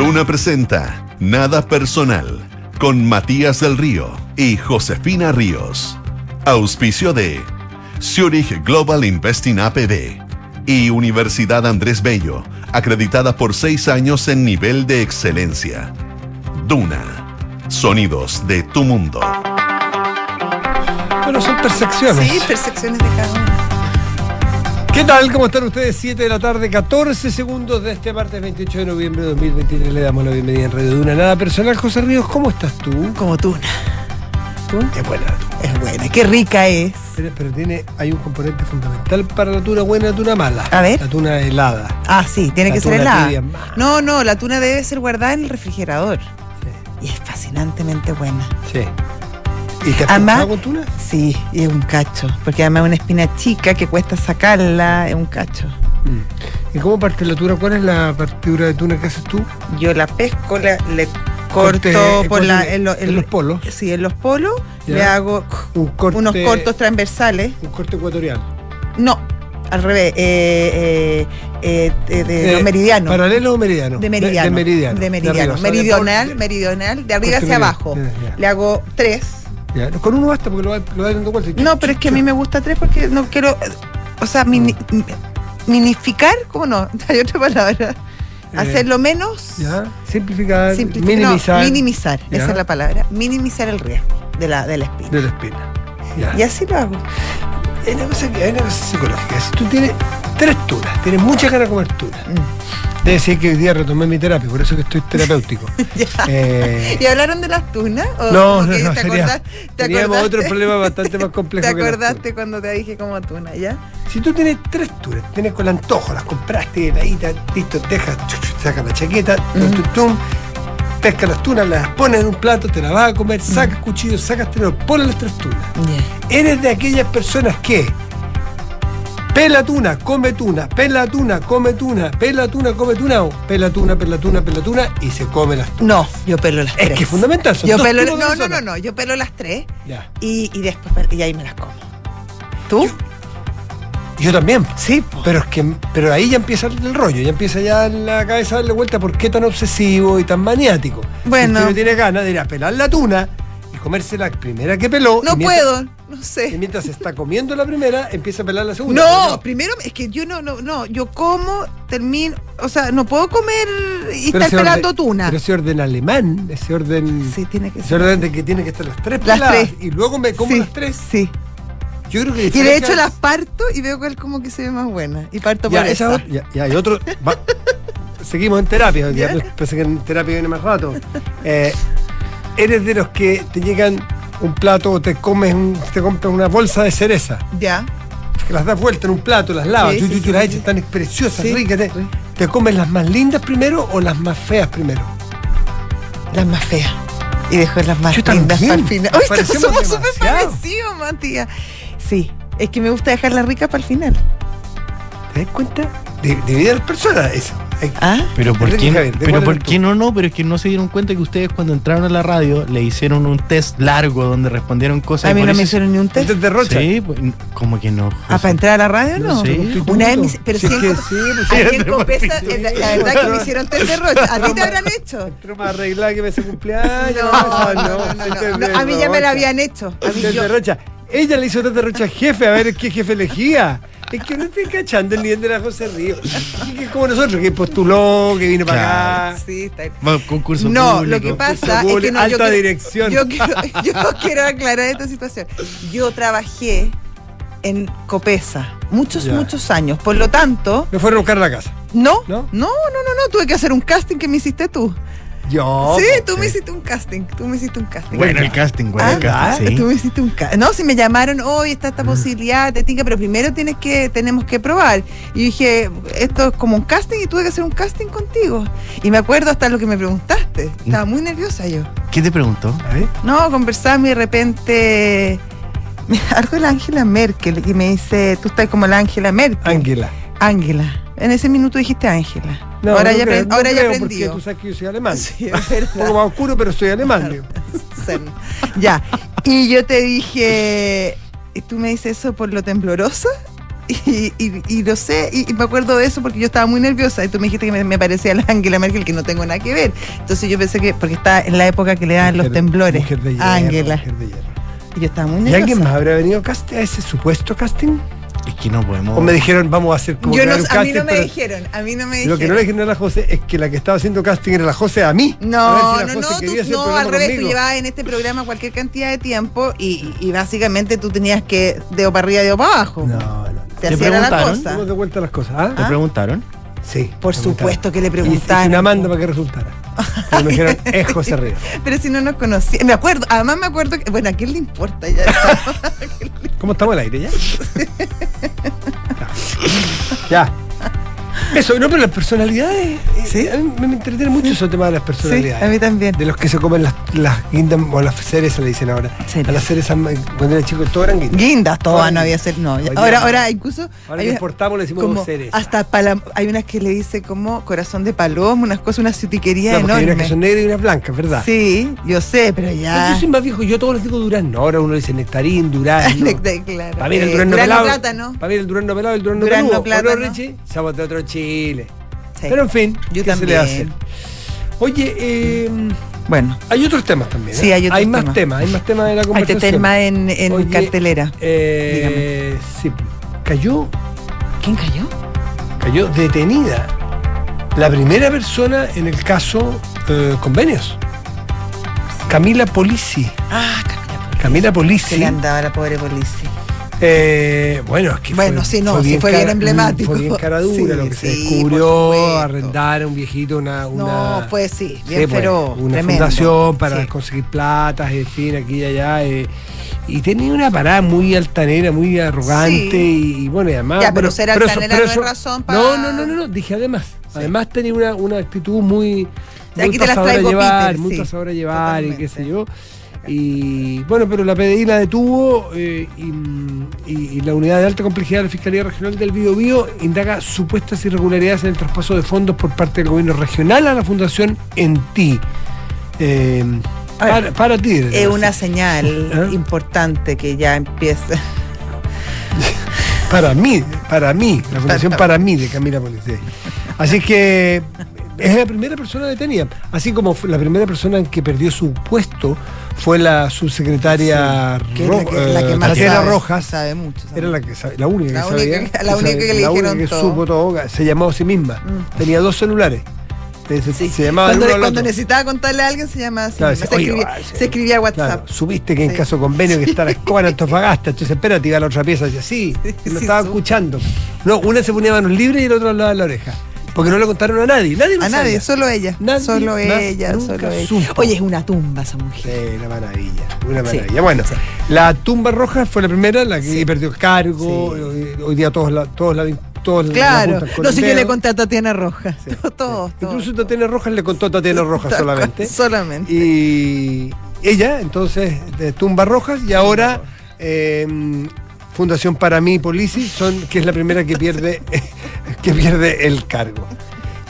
Duna presenta Nada Personal con Matías del Río y Josefina Ríos. Auspicio de Zurich Global Investing APB y Universidad Andrés Bello, acreditada por seis años en nivel de excelencia. Duna. Sonidos de tu mundo. Bueno, son percepciones. Sí, percepciones de cada uno. ¿Qué tal? ¿Cómo están ustedes? 7 de la tarde, 14 segundos de este martes 28 de noviembre de 2023. Le damos la bienvenida en Radio Duna. Nada personal, José Ríos, ¿cómo estás tú? Como tuna. ¿Tú? Es buena la tuna. Es buena, qué rica es. Pero, pero tiene, hay un componente fundamental para la tuna buena y la tuna mala. A ver. La tuna helada. Ah, sí, tiene La que ser helada. tibia. No, no, la tuna debe ser guardada en el refrigerador. Y es fascinantemente buena. Sí. ¿Y te has Además- con tuna? Sí, y es un cacho. Porque además es una espina chica que cuesta sacarla, es un cacho. Mm. ¿Y cómo parte la tuna? ¿Cuál es la partidura de tuna que haces tú? Yo la pesco, la- le Corte- corto por la, en, lo- en los polos. Sí, en los polos. Ya. Le hago Un corte, unos cortos transversales. Un corte ecuatorial. No, al revés. eh, eh, eh, de, de Eh, los meridianos. ¿Paralelo o meridiano? De meridiano. De, meridiano. De meridiano. meridional, meridional, de arriba hacia meridiano. abajo. Ya, ya. Le hago tres. Ya, Con uno basta porque lo va, lo va dando. No, pero es que a mí me gusta tres porque no quiero. eh, O sea, mini- mi- minificar, ¿cómo no? Hay otra palabra. Hacerlo menos. Eh, Ya, simplificar, simplificar, no, minimizar minimizar, Ya. esa es la palabra. Minimizar el riesgo de la, de la espina. de la espina. Ya. Y así lo hago. Hay una cosa, psicológica. Si tú tienes tres tunas, tienes muchas ganas de comer. Mm. Debe ser que hoy día retomé mi terapia, por eso que estoy terapéutico. Eh, ¿Y hablaron de las tunas? ¿O no, no, no, te sería- acordás- te teníamos acordaste- otro problema bastante más complejo ¿Te acordaste cuando te dije como tuna, ya? Si tú tienes tres tunas, tienes con el antojo, las compraste, ahí, ta- listo, dejas, sacas la chaqueta, Mm. tum, tum, pescas las tunas, las pones en un plato, te las vas a comer, sacas cuchillo, sacas tenedor, pones las tres tunas. Eres de aquellas personas que pela tuna, come tuna, pela tuna, come tuna, pela tuna, come tuna, o pela tuna, pela tuna, pela tuna y se come las tunas. No, yo pelo las Es tres. que es fundamental. son Yo dos pelo, no, no, no, no, yo pelo las tres Ya. y, y después y ahí me las como. ¿Tú? Yo también. Sí, po. Pero es que pero ahí ya empieza el rollo, ya empieza ya la cabeza a darle vuelta por qué tan obsesivo y tan maniático. Bueno. Si usted no tiene ganas de ir a pelar la tuna y comerse la primera que peló. no mientras- puedo, no Y sé. mientras se está comiendo la primera, empieza a pelar la segunda. No, primero es que yo no, no, no, yo como, termino, o o no puedo comer y Pero estar ese pelando orden- tuna. Pero ese orden alemán, ese orden. Sí, tiene que Ese ser. orden de que tiene que estar las tres Las peladas tres. y luego me como sí, las tres. Sí. Yo creo que Y de hecho las parto y veo cuál como que se ve más buena. Y parto ya, por esa esa. ya, ya, y otro. va- seguimos en terapia, pensé que en terapia viene más rato. Eh, eres de los que te llegan un plato o te comes un- te compras una bolsa de cereza, Ya. que las das vuelta en un plato, las lavas, Sí, tú, sí, las echas, están preciosas, ricas. Te, sí. ¿Te comes las más lindas primero o las más feas primero? Las más feas. Y dejo las más Yo lindas para el final. Hoy somos súper parecidos, Matías. Sí, es que me gusta dejarlas ricas para el final. ¿Te das cuenta? De, divide a las personas eso. ¿Ah? Pero por qué, Javier, ¿de pero por qué no, no, pero es que no se dieron cuenta que ustedes cuando entraron a la radio le hicieron un test largo donde respondieron cosas. A mí no me hicieron ni un test. Entonces derrocha. Sí, pues, como que no. Ah, para entrar a la radio, no. Sí. Una vez me pero Si sí, es que sí, pues, en Copesa, la, la verdad que me hicieron test de rocha. ¿A ti te habrán hecho? Pero más arreglada que me hace cumpleaños. No, no, no, no, no, no. A mí ya me la habían hecho. A mí Tete yo- Rocha. Ella le hizo Tete Rocha al jefe, a ver qué jefe elegía. Es que no estoy cachando el nivel de la José Río. Es que como nosotros, que postuló, que vino para acá. Sí, está bien. Va, concurso No, público. lo que pasa es que no, yo alta quiero- dirección. Yo quiero, yo quiero aclarar esta situación. Yo trabajé en Copesa muchos, Ya. muchos años. Por lo tanto, Me fueron a buscar a la casa. no, ¿No? no, no, no, no, tuve que hacer un casting que me hiciste tú. Yo. sí, pues, tú me hiciste un casting, tú me hiciste un casting. Bueno, el casting, bueno, Ah, el casting, sí. Tú me hiciste un casting. No, si me llamaron, hoy está esta posibilidad, te tinca, pero primero tienes que, tenemos que probar. Y dije, esto es como un casting y tuve que hacer un casting contigo. Y me acuerdo hasta lo que me preguntaste. Estaba muy nerviosa yo. ¿Qué te preguntó? A ver. No, conversamos y de repente algo de la Ángela Merkel y me dice, tú estás como la Ángela Merkel. Ángela. Ángela. En ese minuto dijiste Ángela. No, ahora no ya, creo, no ahora ya creo, aprendí. Porque tú sabes que yo soy alemán. Sí, Un poco más oscuro, pero soy alemán. Ya. Y yo te dije, y tú me dices eso por lo temblorosa. Y, y, y lo sé, y, y me acuerdo de eso porque yo estaba muy nerviosa y tú me dijiste que me, me parecía la Angela Merkel, que no tengo nada que ver. Entonces yo pensé que, porque está en la época que le dan los Mujer- temblores. mujer de hierro, Ángela. mujer de hierro. Y yo estaba muy ¿Y nerviosa. alguien más habrá venido a ese supuesto casting? Es que no podemos. ¿O me dijeron, vamos a hacer como Yo no, a mí casting, no me pero dijeron, a mí no me Lo dijeron. que no le dijeron a la José es que la que estaba haciendo casting era la José a mí. No, A si no, no, tú, no, al revés, tú conmigo. llevabas en este programa cualquier cantidad de tiempo y, y básicamente tú tenías que dedo para arriba, dedo para abajo. No, no. ¿Te hacía era la preguntaron? cosa. Demos de vuelta las cosas, ¿ah? ¿Te preguntaron? Sí. Por supuesto que le preguntaron. Y- una manda para que resultara. Pero me dijeron, es José Ríos. Pero si no nos conocía, me acuerdo, además me acuerdo que, bueno, ¿a quién le importa ya? ¿Cómo estamos al aire ya? ya. Eso, no, pero las personalidades. eh, ¿Sí? A mí me, entretiene mucho ese tema de las sí, personalidades. a mí también. De los que se comen las, las guindas o las cerezas, le dicen ahora. Cerezas. A las cerezas, cuando era chico, todo eran guindas. Guindas, todas no había ser, no. Ahora, ahora incluso Ahora que importamos le decimos como cereza. hasta pala- hay unas que le dice como corazón de paloma, unas cosas, una citiquería Claro, porque hay unas enorme. que son negras y unas blancas, ¿verdad? Sí, yo sé, pero Pero ya. Yo soy más viejo, yo todos les digo durazno. Ahora uno dice nectarín, durazno. Claro. Para mí el Eh, durazno pelado. plátano. Para mí el durazno pelado el durazno, Durazno peludo. ¿O plátano. no, Richie? De otro Chile. Sí. Pero en fin, Yo ¿qué se le hace? también. Oye, eh, Bueno, hay otros temas también. Sí, ¿eh? hay otros más temas. temas, hay más temas de la hay conversación. este tema en, en Oye, cartelera. Eh, sí, cayó, ¿Quién cayó? cayó detenida la primera persona en el caso eh, convenios. Camila Polisi. Ah, Camila Poli. Camila Polisi. le andaba la pobre policía. Eh, bueno, es que Bueno, sí, no, sí fue bien emblemático. Fue bien cara dura Sí, lo que se descubrió, arrendar a un viejito una, una No, fue sí, bien pues, feroz. una tremendo. fundación para conseguir platas, en fin, aquí y allá. eh, y tenía una parada muy altanera, muy arrogante Sí. y, bueno, y además... Ya, pero ser eso- altanera no es razón para- No, no, no, no, no, dije además. Además tenía una, una actitud muy... muy Aquí te las traigo, llevar, Peter, muy llevar y qué sé yo. Y bueno, pero la PDI la detuvo eh, y, y- y la unidad de alta complejidad de la Fiscalía Regional del Biobío indaga supuestas irregularidades en el traspaso de fondos por parte del gobierno regional a la Fundación Enti. Eh, A ver, para, para ti. Es una señal ¿Ah? importante que ya empieza. Para mí, para mí, la Fundación para mí de Camila Policía. Así que es la primera persona detenida. Así como fue la primera persona en que perdió su puesto fue la subsecretaria Que es Ro- la que, la que eh, sabe, Rojas. Sabe mucho. sabe Era la que la única La que única sabía. que- la única sabía- que le única dijeron que todo. supo todo. Se llamaba a sí misma. Mm. Tenía dos celulares. Se, Sí. se llamaba cuando, otro. necesitaba contarle a alguien se llama así. Claro, se, oye, escribía, sí. se escribía WhatsApp. Claro, supiste que en Sí. caso convenio que está la escoba en Antofagasta. Entonces, espérate, iba a la otra pieza. Decía, sí, Sí, que lo sí, estaba escuchando. No, una se ponía manos libres y el otro al lado de la oreja. Porque no le contaron a nadie. Nadie lo A nadie, solo ella. Nadie solo ella, solo ella. supo. Oye, es una tumba esa mujer. Sí, una maravilla, una Sí, maravilla. Bueno, sí. la tumba roja fue la primera, la que perdió el cargo. Hoy, hoy día todos la, todos la, todos la Claro. No sé qué le conté a Tatiana Roja. Sí, todos, todos. Incluso Tatiana Rojas le contó a Tatiana Rojas solamente. Solamente. Y ella, entonces, de Tumba Rojas, y ahora eh, Fundación Para mí Polici, son, que es la primera que pierde, que pierde el cargo.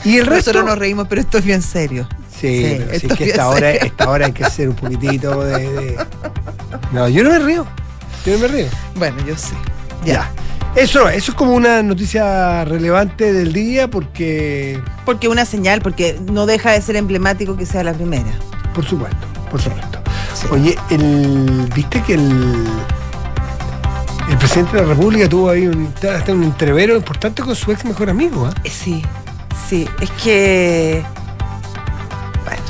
Y el resto. Nosotros nos reímos, pero esto es bien serio. Sí, Sí, pero sí, esto es que es esta hora, esta hora hay que hacer un poquitito de, de- No, yo no me río. Yo no me río. Bueno, yo sé. Ya. Ya. Eso, eso es como una noticia relevante del día porque, Porque una señal, porque no deja de ser emblemático que sea la primera. por supuesto, por supuesto. Sí. Oye, el, viste que el, el presidente de la República tuvo ahí un, hasta un entrevero importante con su ex mejor amigo. ¿ah? Eh, Sí, sí. Es que. Bueno,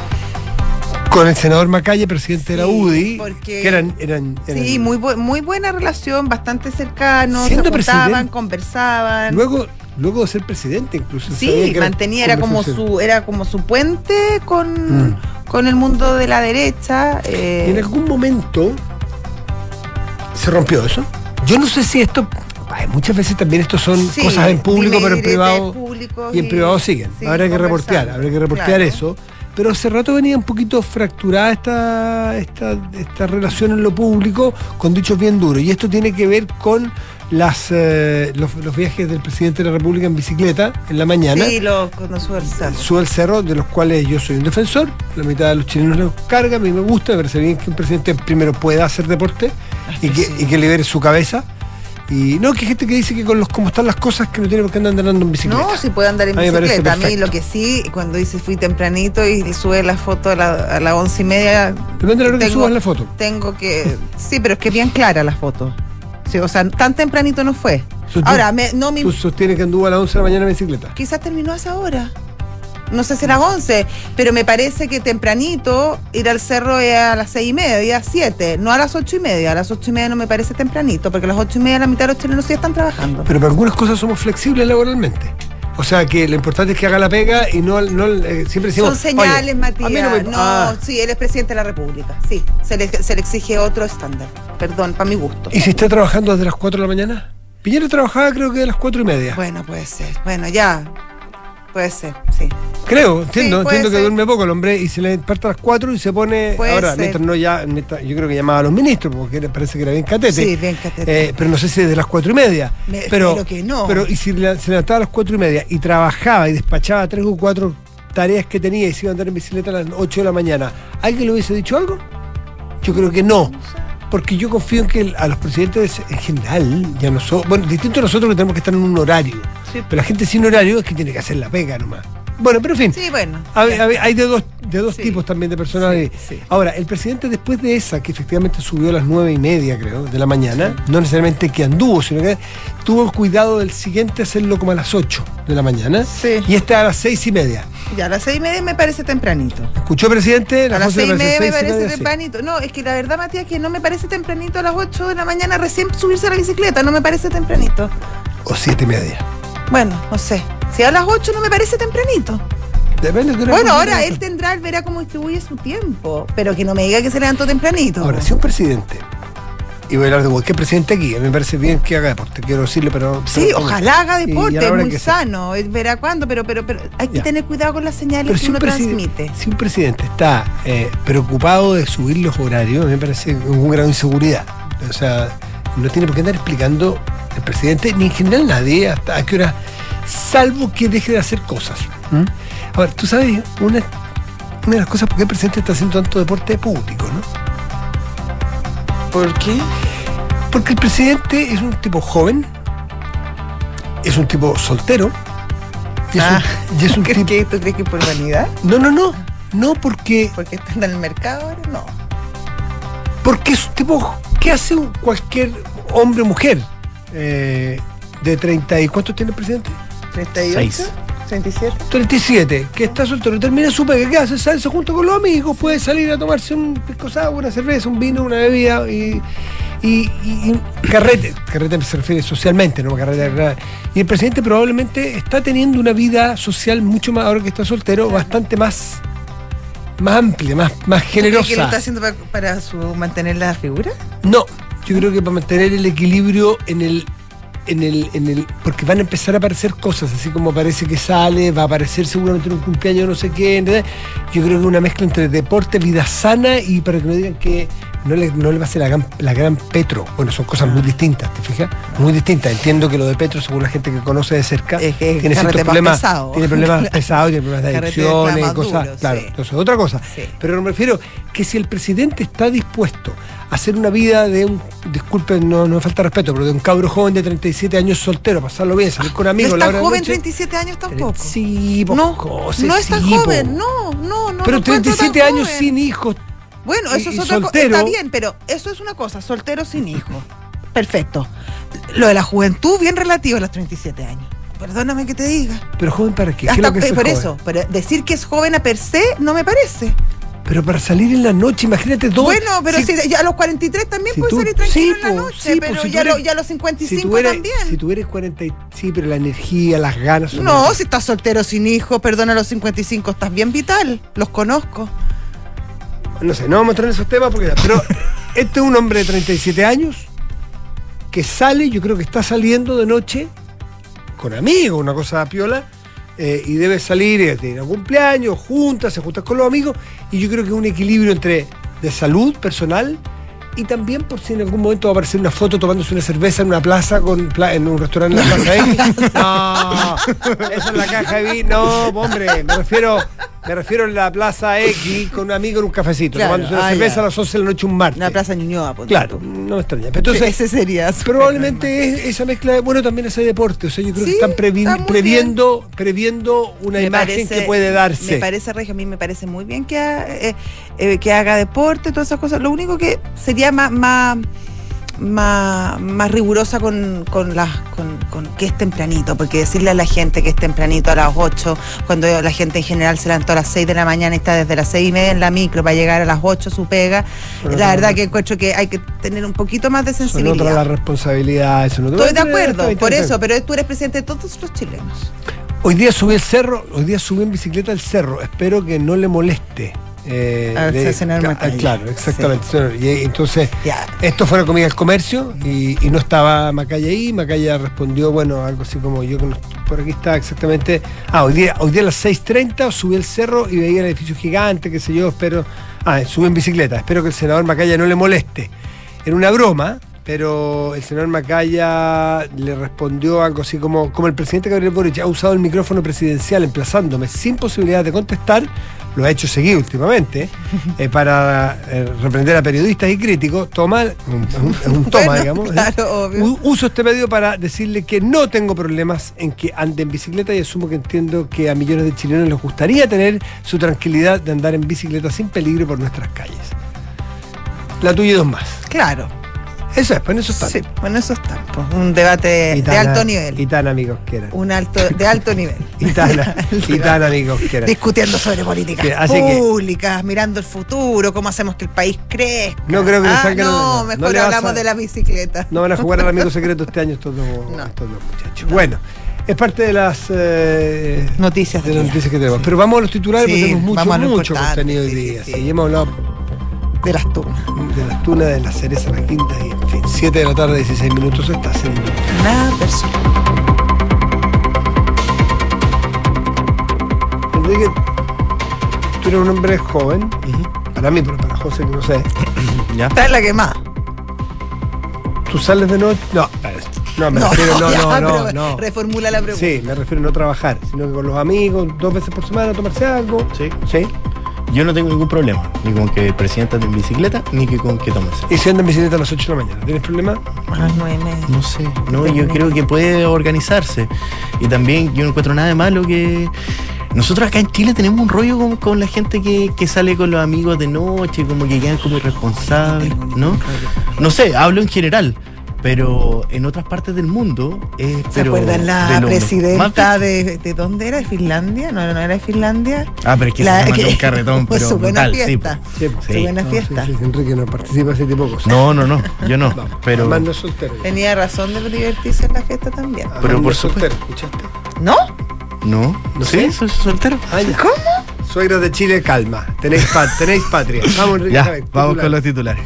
Con el senador Macaya, presidente de la Sí, UDI, porque- que eran, eran, eran- sí, muy, bu- muy buena relación, bastante cercanos, se juntaban, conversaban. Luego, luego de ser presidente, incluso. sí, mantenía, era como su, era como su puente con, Mm. con el mundo de la derecha. eh, Y en algún momento se rompió eso. Yo no sé si esto. ay, muchas veces también esto son sí, cosas en público, pero en privado. Y en privado siguen. sí, habrá que reportear, habrá que reportear claro. eso. Pero hace rato venía un poquito fracturada esta, esta, esta relación en lo público con dichos bien duros. Y esto tiene que ver con las, eh, los, los viajes del presidente de la República en bicicleta en la mañana. Sí, lo conoció el cerro. Sube el cerro, de los cuales yo soy un defensor. La mitad de los chilenos los carga, a mí me gusta, me parece bien que un presidente primero pueda hacer deporte y que, y que libere su cabeza. Y no, que hay gente que dice que con los cómo están las cosas que no tiene por qué andar andando en bicicleta. No, si puede andar en A bicicleta. A mí lo que sí, cuando dice fui tempranito y sube la foto a, la- a las once y media, Depende de la hora que subas la foto. tengo que. Sí, pero es que bien clara la foto. Sí, o sea, tan tempranito no fue. Ahora, me- no me Tú sostienes que anduvo a las 11 de la mañana en bicicleta. quizás terminó a esa hora. No sé si las 11, pero me parece que tempranito ir al cerro es a las seis y media, a 7, no a las ocho y media. A las ocho y media no me parece tempranito, porque a las ocho y media la mitad de los chilenos sí están trabajando. Pero para algunas cosas somos flexibles laboralmente. O sea que lo importante es que haga la pega y no, no eh, siempre decimos. Son señales, "Oye, Matías. no me- no, ah, sí, él es presidente de la República. Sí, se le, se le exige otro estándar. Perdón, para mi gusto. ¿Y si está trabajando desde las 4 de la mañana? Piñera trabajaba creo que de las 4 y media. Bueno, puede ser. Bueno, ya. Puede ser, sí. Creo, entiendo, entiendo que ser. duerme poco el hombre y se le parte a las 4 y se pone. Puede ahora, ser. mientras no ya, mientras- yo creo que llamaba a los ministros porque parece que era bien catete. Sí, bien catete. Eh, pero no sé si desde las 4 y media. Me- pero, que no. Pero y si le- se levantaba a las 4 y media y trabajaba y despachaba tres o cuatro tareas que tenía y se iba a andar en bicicleta a las 8 de la mañana, ¿alguien le hubiese dicho algo? Yo creo que no. Porque yo confío en que a los presidentes en general, ya no son. Bueno, distinto a nosotros que tenemos que estar en un horario. Sí. Pero la gente sin horario es que tiene que hacer la pega nomás. Bueno, pero en fin. Sí, bueno. Hay, hay- de dos, de dos Sí. tipos también de personas. Sí. Ahora, el presidente después de esa, que efectivamente subió a las nueve y media, creo, de la mañana, no necesariamente que anduvo, sino que tuvo el cuidado del siguiente hacerlo como a las 8 de la mañana. Sí. Y este a las seis y media. Ya, a las seis y media me parece tempranito. ¿Escuchó, presidente? A las seis y media me parece tempranito. No, es que la verdad, Matías, que no me parece tempranito a las 8 de la mañana recién subirse a la bicicleta. No me parece tempranito. O siete y media. Bueno, no sé. Si a las 8 no me parece tempranito. Depende de Bueno, ahora él tendrá, él verá cómo distribuye su tiempo. Pero que no me diga que se levantó tempranito. Ahora, si un presidente, y voy a hablar de cualquier presidente aquí, a mí me parece bien que haga deporte, quiero decirle, pero. Sí, pero- ojalá haga deporte, es muy sea. sano, él verá cuándo, pero, pero, pero hay que Ya. tener cuidado con las señales Pero que si un, uno transmite. si un presidente está eh, preocupado de subir los horarios, me parece un grado de inseguridad. O sea, no tiene por qué andar explicando el presidente, ni en general nadie, hasta a qué hora, salvo que deje de hacer cosas. ¿Mm? Ahora, tú sabes, una, una de las cosas por qué el presidente está haciendo tanto deporte público, ¿no? ¿Por qué? Porque el presidente es un tipo joven, es un tipo soltero, y es Ah, un, y es un ¿Crees tipo. que, ¿Tú crees que por vanidad? No, no, no. No, porque ¿Porque está en el mercado ahora? No. Porque es un tipo que hace un- cualquier hombre o mujer eh, de 30 y ¿cuántos tiene el presidente? ¿38? Seis. ¿37? 37, que está soltero, termina su pega, ¿qué hace? Sale se junta con los amigos, puede salir a tomarse un pisco sour, una cerveza, un vino, una bebida y, y, y- y carrete, carrete se refiere socialmente, no carrete. Y el presidente probablemente está teniendo una vida social mucho más, ahora que está soltero, bastante más, más amplia, más, más ¿Tú crees que lo está generosa. haciendo para, para su, mantener la figura? No, yo creo que para mantener el equilibrio en el, en el, en el, porque van a empezar a aparecer cosas, así como parece que sale, va a aparecer seguramente en un cumpleaños no sé qué, ¿entendés? yo creo que una mezcla entre deporte, vida sana y para que no digan que no le, no le va a hacer la gran, la gran Petro. Bueno, son cosas muy distintas, ¿te fijas? Muy distintas. Entiendo que lo de Petro, según la gente que conoce de cerca, Es que tiene ciertos problemas, pesado. tiene problemas pesados, tiene problemas de adicciones y cosas. duro, claro, sí. entonces otra cosa. Sí. Pero me refiero que si el presidente está dispuesto hacer una vida de un, disculpen, no, no me falta respeto, pero de un cabro joven de 37 años soltero, pasarlo bien, salir con amigos, no la es hora tan de joven, noche, 37 años tampoco. Sí, po, no, no es tan sí, po. joven, no, no, no. Pero encuentro 37 tan años joven. sin hijos. Bueno, eso y- es otra cosa. Está bien, pero eso es una cosa, soltero sin hijo. Perfecto. Lo de la juventud, bien relativo a los 37 años. Perdóname que te diga. Pero joven para qué? ¿Qué es Hasta lo que es por joven? eso, pero decir que es joven a per se no me parece. Pero para salir en la noche, imagínate dos. Bueno, pero si- si, ya a los 43 también si puedes tú- salir tranquilo sí, en la noche, sí, pero si ya, eres- lo- ya a los si 55 tú eres, también. Si tú eres 40, y- sí, pero la energía, las ganas. son no, si estás soltero sin hijo, perdona, a los 55 estás bien vital. Los conozco. No sé, no vamos a entrar en esos temas porque. Pero este es un hombre de 37 años que sale, yo creo que está saliendo de noche con amigos, una cosa piola, eh, y debe salir de ir a cumpleaños, juntas, se junta con los amigos, y yo creo que es un equilibrio entre de salud personal y también por si en algún momento va a aparecer una foto tomándose una cerveza en una plaza con en un restaurante en la plaza X. No, esa es la caja de vino. No, hombre, me refiero Me refiero a la plaza X con un amigo en un cafecito, Claro, tomándose una ah, cerveza ya. a las 11 de la noche un martes. La Plaza Ñuñoa, ponte Claro, tú. no me extraña. Pero Entonces, ese sería. probablemente es esa mezcla de, bueno, también ese deporte. O sea, yo creo Sí, que están previ- está muy previendo, previendo una Me imagen parece- que puede darse. Me parece, Regio, a mí me parece muy bien que, ha- eh, eh, que haga deporte, todas esas cosas. Lo único que sería más, más, más, más rigurosa con, con, las, con, con que es tempranito, porque decirle a la gente que es tempranito a las 8, cuando la gente en general se levantó a las 6 de la mañana y está desde las 6 y media en la micro para llegar a las 8 su pega, Pero la verdad que encuentro que hay que tener un poquito más de Son sensibilidad. otras las responsabilidades. son otras- Estoy de acuerdo, por eso, pero tú eres presidente de todos los chilenos. Hoy día subí el cerro, hoy día subí en bicicleta el cerro. Espero que no le moleste. Eh, Al de- Macaya. Claro, exactamente. Y, eh, entonces, Ya. esto fue la comida del comercio y, y no estaba Macaya ahí. Macaya respondió, bueno, algo así como yo por aquí está exactamente. Ah, hoy día, hoy día a las 6:30 subí el cerro y veía el edificio gigante, qué sé yo, espero. Ah, subí en bicicleta. Espero que el senador Macaya no le moleste. Era una broma, pero el senador Macaya le respondió algo así como, como el presidente Gabriel Boric ha usado el micrófono presidencial emplazándome sin posibilidad de contestar, lo ha hecho seguir últimamente, eh, para eh, reprender a periodistas y críticos, toma, un, un- un toma, Bueno, digamos. ¿eh? claro, obvio. Uso este medio para decirle que no tengo problemas en que ande en bicicleta y asumo que entiendo que a millones de chilenos les gustaría tener su tranquilidad de andar en bicicleta sin peligro por nuestras calles. La tuya y dos más. Claro. Eso es, pues en eso está. Sí, bueno, eso está. pues, un debate de alto nivel. Y tan amigos que eran. un alto, de alto nivel. Y tan, amigos que eran. Discutiendo sobre políticas que- públicas, mirando el futuro, cómo hacemos que el país crezca. No creo que Ah, No, no, mejor no hablamos a- de la bicicleta. No van a jugar al amigo secreto este año estos dos, No. estos dos muchachos. Bueno, es parte de las eh, Noticias de las noticias que tenemos. Pero vamos a los titulares Sí, porque tenemos mucho, mucho contenido hoy día. y hemos hablado De las tunas. de las tunas, de las cerezas, las quintas y en fin. 7 de la tarde, 16 minutos está haciendo. Nada personal. Enrique, tú eres un hombre joven, para mí, pero para José que no sé. ¿Ya? Esta es la que más. ¿Tú sales de noche? No, no, me refiero, no, ya, no, no, pero no. Reformula la pregunta. Sí, me refiero a no trabajar, sino que con los amigos, dos veces por semana, tomarse algo. Sí. Sí. Yo no tengo ningún problema, ni con que el presidente ande en bicicleta, ni que con que tome Y si anda en bicicleta a las 8 de la mañana, ¿tienes problema? A las nueve y media. No sé, no, yo creo que puede organizarse. Y también yo no encuentro nada de malo que. Nosotros acá en Chile tenemos un rollo con, con la gente que, que sale con los amigos de noche, como que quedan como irresponsables, ¿no? No sé, hablo en general, pero en otras partes del mundo es. ¿Se pero acuerdan la presidenta de, de dónde era? ¿De Finlandia? No, no era de Finlandia. Ah, pero es que La- se que- un carretón, pero su buena brutal, sí, fiesta. Sí, pues. Su Sí. buena No, fiesta. sí, sí, Enrique no participa ese tipo de cosas. No, no, no, yo no. Vamos, Pero. Soltero. Tenía razón de divertirse en la fiesta también. Pero por soltero, ¿escuchaste? ¿No? No, ¿No sí, soy soltero. Ah, ya. Suegras de Chile, calma. Tenéis, pa- tenéis patria. Vamos, Enrique. Ya, vamos con los titulares.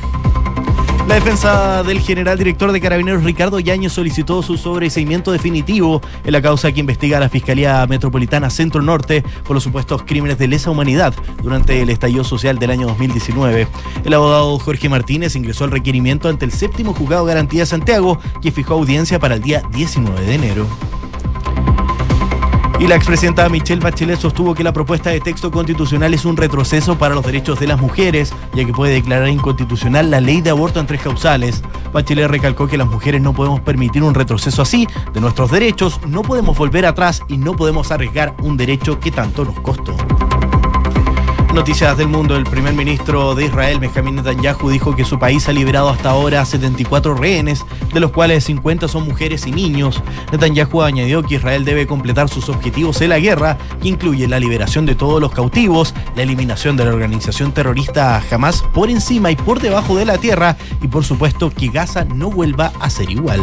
La defensa del general director de Carabineros Ricardo Yañez solicitó su sobreseimiento definitivo en la causa que investiga la Fiscalía Metropolitana Centro Norte por los supuestos crímenes de lesa humanidad durante el estallido social del año 2019. El abogado Jorge Martínez ingresó el requerimiento ante el séptimo juzgado de garantía de Santiago, que fijó audiencia para el día 19 de enero. Y la expresidenta Michelle Bachelet sostuvo que la propuesta de texto constitucional es un retroceso para los derechos de las mujeres, ya que puede declarar inconstitucional la ley de aborto en tres causales. Bachelet recalcó que las mujeres no podemos permitir un retroceso así de nuestros derechos, no podemos volver atrás y no podemos arriesgar un derecho que tanto nos costó. Noticias del mundo. El primer ministro de Israel, Benjamin Netanyahu, dijo que su país ha liberado hasta ahora 74 rehenes, de los cuales 50 son mujeres y niños. Netanyahu añadió que Israel debe completar sus objetivos en la guerra, que incluye la liberación de todos los cautivos, la eliminación de la organización terrorista Hamas por encima y por debajo de la tierra, y por supuesto que Gaza no vuelva a ser igual.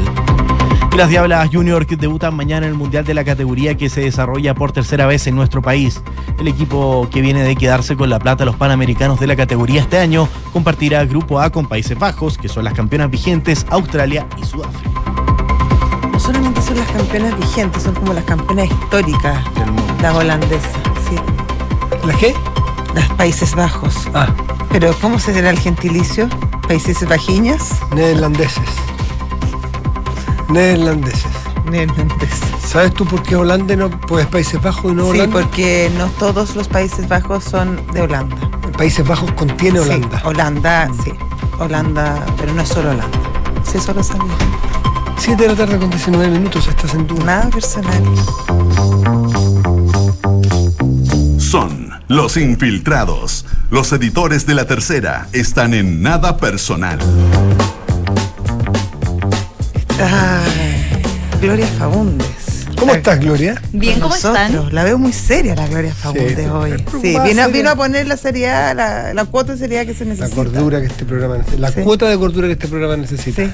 Y las Diablas Junior que debutan mañana en el Mundial de la categoría que se desarrolla por tercera vez en nuestro país. El equipo que viene de quedarse con la plata a los Panamericanos de la categoría este año compartirá Grupo A con Países Bajos, que son las campeonas vigentes, Australia y Sudáfrica No solamente son las campeonas vigentes, son como las campeonas históricas, del mundo. las holandesas, sí. ¿La qué? Las Países Bajos. Ah, Pero, ¿cómo se será el gentilicio? ¿Países bajiñas? neerlandeses. Neerlandeses. Neerlandés. ¿Sabes tú por qué Holanda no, pues Países Bajos y no Sí, Holanda? porque no todos los Países Bajos son de Holanda. Países Bajos contiene Holanda. Sí, Holanda, sí. Holanda, pero no es solo Holanda. Sí, eso lo sabía. 7 de la tarde con 19 minutos estás en Duna. Nada personal. Son los infiltrados. Los editores de la tercera están en nada personal. Gloria Faúndes. ¿Cómo estás, Gloria? Bien, ¿cómo nosotros. están? La veo muy seria la Gloria pero hoy. Sí, vino, a poner la seriedad, la, la cuota de seriedad que se La necesita. cordura que este programa necesita. La Sí. cuota de cordura que este programa necesita. Sí.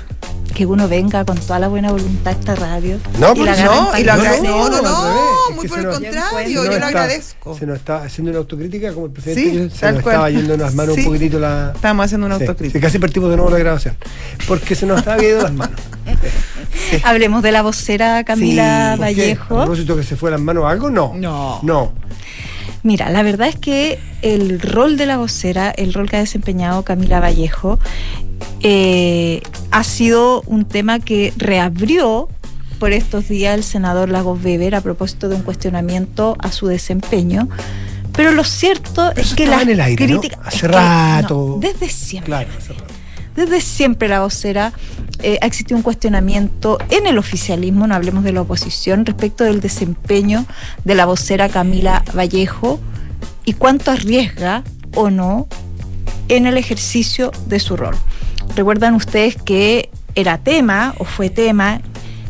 Que uno venga con toda la buena voluntad a esta radio. No, y la agarre No, y. No, no, no, Es muy que por se el contrario, yo lo está- agradezco. Se nos está haciendo una autocrítica como el presidente. Sí, se tal nos cual. estaba yendo las manos Sí. un poquitito la. Estamos haciendo una Sí, autocrítica. sí, casi partimos de nuevo la grabación. Porque se nos estaba yendo las manos. Hablemos de la vocera Camila Sí, ¿Por qué? ¿A Vallejo. propósito que se fue las manos algo? No. No. No. Mira, la verdad es que el rol de la vocera, el rol que ha desempeñado Camila Vallejo, eh, ha sido un tema que reabrió por estos días el senador Lagos Weber a propósito de un cuestionamiento a su desempeño. Pero lo cierto Pero es que las aire, ¿no? críticas- Hace es que, rato. no, desde siempre. Claro, hace rato. Desde siempre la vocera eh, ha existido un cuestionamiento en el oficialismo, no hablemos de la oposición, respecto del desempeño de la vocera Camila Vallejo y cuánto arriesga o no en el ejercicio de su rol. Recuerdan ustedes que era tema o fue tema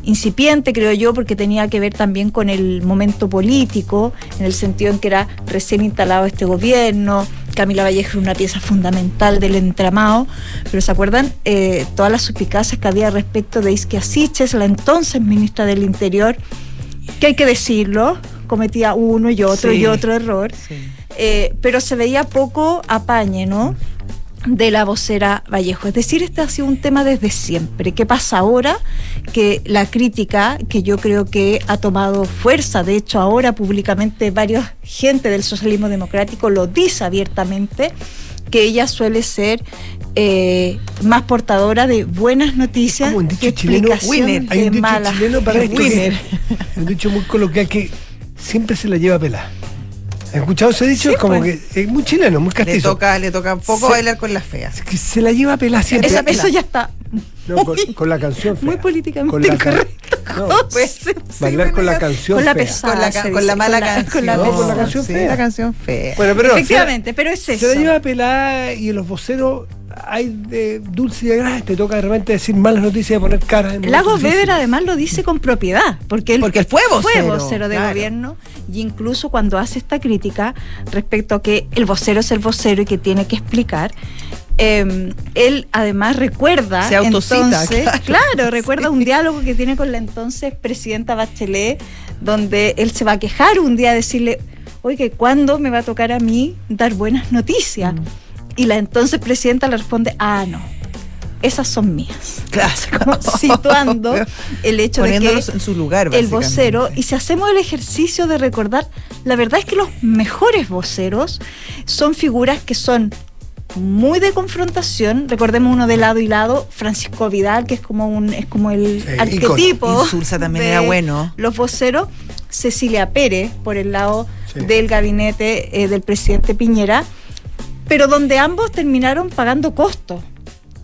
incipiente, creo yo, porque tenía que ver también con el momento político, en el sentido en que era recién instalado este gobierno, Camila Vallejo era una pieza fundamental del entramado, pero ¿se acuerdan eh, todas las suspicacias que había respecto de Isquia Siches, la entonces ministra del Interior, que hay que decirlo, cometía uno y otro Sí. y otro error, Sí. eh, pero se veía poco apañe, ¿no? De la vocera Vallejo. Es decir, este ha sido un tema desde siempre. ¿Qué pasa ahora? Que la crítica, que yo creo que ha tomado fuerza, de hecho ahora públicamente varios gente del socialismo democrático lo dice abiertamente, que ella suele ser eh, más portadora de buenas noticias Como un dicho que chileno, winner. Hay un dicho chileno para esto. que- Winner. Un dicho muy coloquial que siempre se la lleva pelada. ¿Has escuchado ese dicho? Sí, es como pues. que es muy chileno, muy Le toca le toca un poco bailar con las feas. Es que se la lleva pelada siempre. Eso, eso ya está No, con, con la canción fea. muy políticamente correcto. No, Pues, sí, bailar sí, con la canción con la fea. pesada. Con la, con la mala con la- canción. con la No, con la canción sí, fea. la canción fea. Bueno, pero Efectivamente, pero es eso. se la lleva pelada y en los voceros hay de dulce y de grasa. Te toca de repente decir malas noticias y poner cara. en momentos Weber además lo dice con propiedad, porque él Porque fue vocero, vocero de claro. gobierno y incluso cuando hace esta crítica respecto a que el vocero es el vocero y que tiene que explicar, eh, él además recuerda Se autocita, entonces, claro. claro, recuerda un diálogo que tiene con la entonces presidenta Bachelet, donde él se va a quejar un día, a decirle, oye, ¿cuándo me va a tocar a mí dar buenas noticias? Mm. Y la entonces presidenta le responde, ah, no, esas son mías Claro. situando el hecho de que en su lugar, el vocero, y si hacemos el ejercicio de recordar, la verdad es que los mejores voceros son figuras que son muy de confrontación, recordemos uno de lado y lado, Francisco Vidal, que es como un, es como el Sí, arquetipo. También de era bueno. Los voceros, Cecilia Pérez, por el lado Sí. del gabinete eh, del presidente Piñera, pero donde ambos terminaron pagando costos,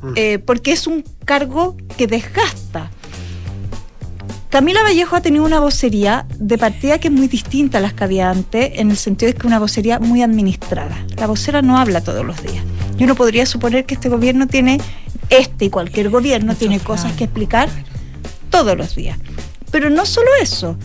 Mm. eh, porque es un cargo que desgasta. Camila Vallejo ha tenido una vocería de partida que es muy distinta a las que había antes, en el sentido de que es una vocería muy administrada. La vocera no habla todos los días. Yo no podría suponer que este gobierno tiene, este y cualquier gobierno tiene cosas que explicar todos los días. Pero no solo eso.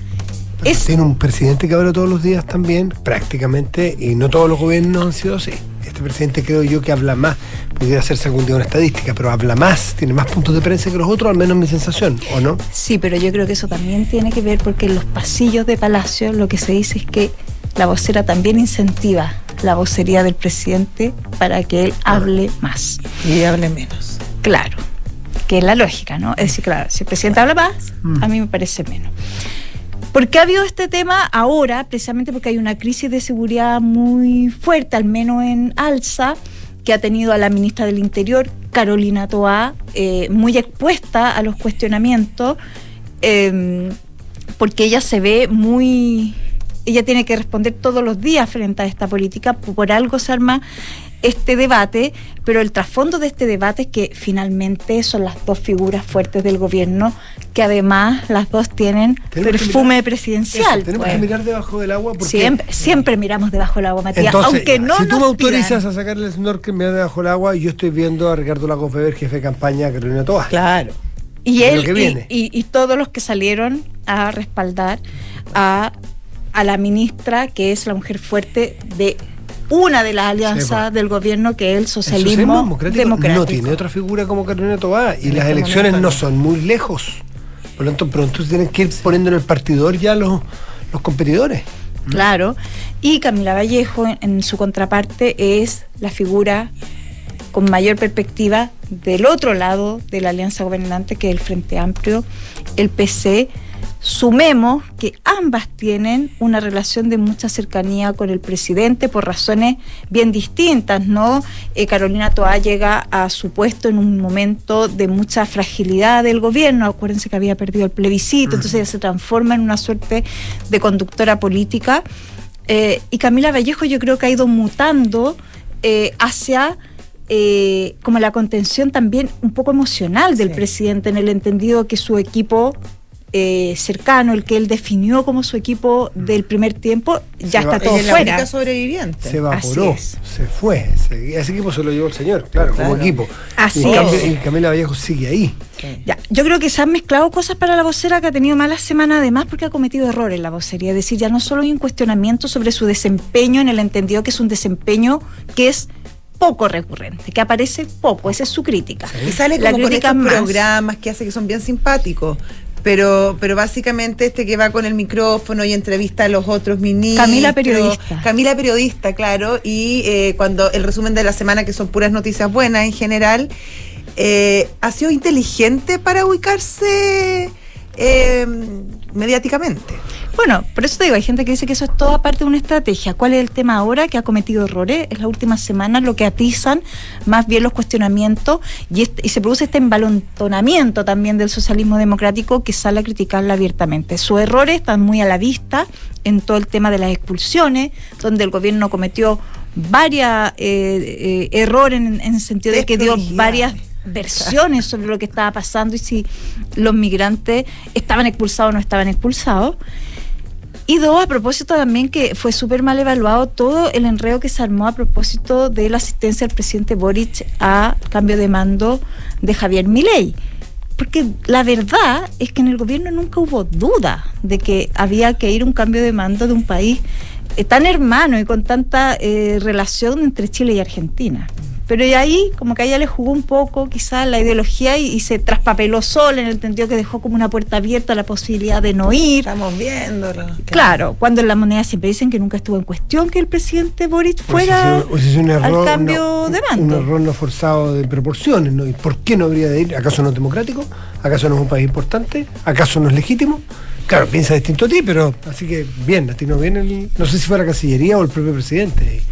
Pero Es, Tiene un presidente que habla todos los días también, prácticamente, y no todos los gobiernos han sido así. Este presidente creo yo que habla más, pudiera hacerse algún día una estadística, pero habla más, tiene más puntos de prensa que los otros, al menos mi sensación, ¿o no? Sí, pero yo creo que eso también tiene que ver porque en los pasillos de Palacio lo que se dice es que la vocera también incentiva la vocería del presidente para que él hable más. Y hable menos. Claro, que es la lógica, ¿no? Es decir, claro, si el presidente habla más, Mm. a mí me parece menos. ¿Por qué ha habido este tema ahora? Precisamente porque hay una crisis de seguridad muy fuerte, al menos en alza, que ha tenido a la ministra del Interior, Carolina Toá, eh, muy expuesta a los cuestionamientos. eh, porque ella se ve muy ella tiene que responder todos los días frente a esta política, por algo se arma este debate, pero el trasfondo de este debate es que finalmente son las dos figuras fuertes del gobierno, que además las dos tienen perfume presidencial. tenemos que pues. mirar debajo del agua. Porque, siempre, siempre miramos debajo del agua, Matías, aunque no Si tú me autorizas a sacarle el snorkel, mirar debajo del agua, y yo estoy viendo a Ricardo Lagos Weber, jefe de campaña Carolina Toa. Claro. Y él y, y, todos los que salieron a respaldar a, a la ministra, que es la mujer fuerte de una de las alianzas del gobierno que es el socialismo, democrático, No tiene otra figura como Carolina Tobá y las elecciones no son muy lejos. Por lo tanto, pronto tienen que ir poniendo en el partidor ya los, los competidores. Claro. Y Camila Vallejo, en, su contraparte, es la figura con mayor perspectiva del otro lado de la alianza gobernante, que es el Frente Amplio, el PC Sumemos que ambas tienen una relación de mucha cercanía con el presidente por razones bien distintas, ¿no? Eh, Carolina Toá llega a su puesto en un momento de mucha fragilidad del gobierno, acuérdense que había perdido el plebiscito, entonces ella se transforma en una suerte de conductora política. Eh, y Camila Vallejo yo creo que ha ido mutando eh, hacia como la contención también un poco emocional del presidente, en el entendido que su equipo eh, cercano, el que él definió como su equipo del primer tiempo, ya está todo fuera. sobreviviente. Se evaporó, se fue. Ese, equipo se lo llevó el señor, claro, como equipo. Así y, Camila Vallejo sigue ahí. Ya, yo creo que se han mezclado cosas para la vocera que ha tenido malas semanas además porque ha cometido errores la vocería. Es decir, ya no solo hay un cuestionamiento sobre su desempeño en el entendido que es un desempeño que es poco recurrente, que aparece poco, esa es su crítica. Y sale como con estos programas que hace que son bien simpáticos, pero, pero básicamente este que va con el micrófono y entrevista a los otros ministros. Camila Periodista. Camila Periodista, claro. Y eh, cuando el resumen de la semana, que son puras noticias buenas en general, eh, ha sido inteligente para ubicarse eh, mediáticamente. Bueno, por eso te digo, hay gente que dice que eso es toda parte de una estrategia. ¿Cuál es el tema ahora que ha cometido errores? Es la última semana lo que atizan más bien los cuestionamientos y, se produce este embalontonamiento también del socialismo democrático que sale a criticarla abiertamente. Sus errores están muy a la vista en todo el tema de las expulsiones, donde el gobierno cometió varios eh, eh, errores en, en el sentido de que dio varias versiones sobre lo que estaba pasando y si los migrantes estaban expulsados o no estaban expulsados. Y dos, a propósito también que fue súper mal evaluado todo el enredo que se armó a propósito de la asistencia del presidente Boric a cambio de mando de Javier Milei. Porque la verdad es que en el gobierno nunca hubo duda de que había que ir un cambio de mando de un país eh, tan hermano y con tanta eh, relación entre Chile y Argentina. Pero y ahí, como que a ella le jugó un poco quizás la ideología y, se traspapeló sola en el sentido que dejó como una puerta abierta la posibilidad de no ir. Estamos viéndolo. Claro, cuando en la moneda siempre dicen que nunca estuvo en cuestión que el presidente Boric pues fuera al cambio de mando. Un error no forzado de proporciones, ¿no? ¿Y por qué no habría de ir? ¿Acaso no es democrático? ¿Acaso no es un país importante? ¿Acaso no es legítimo? Claro, piensa distinto a ti, pero así que bien, a ti no viene no sé si fue la Cancillería o el propio presidente.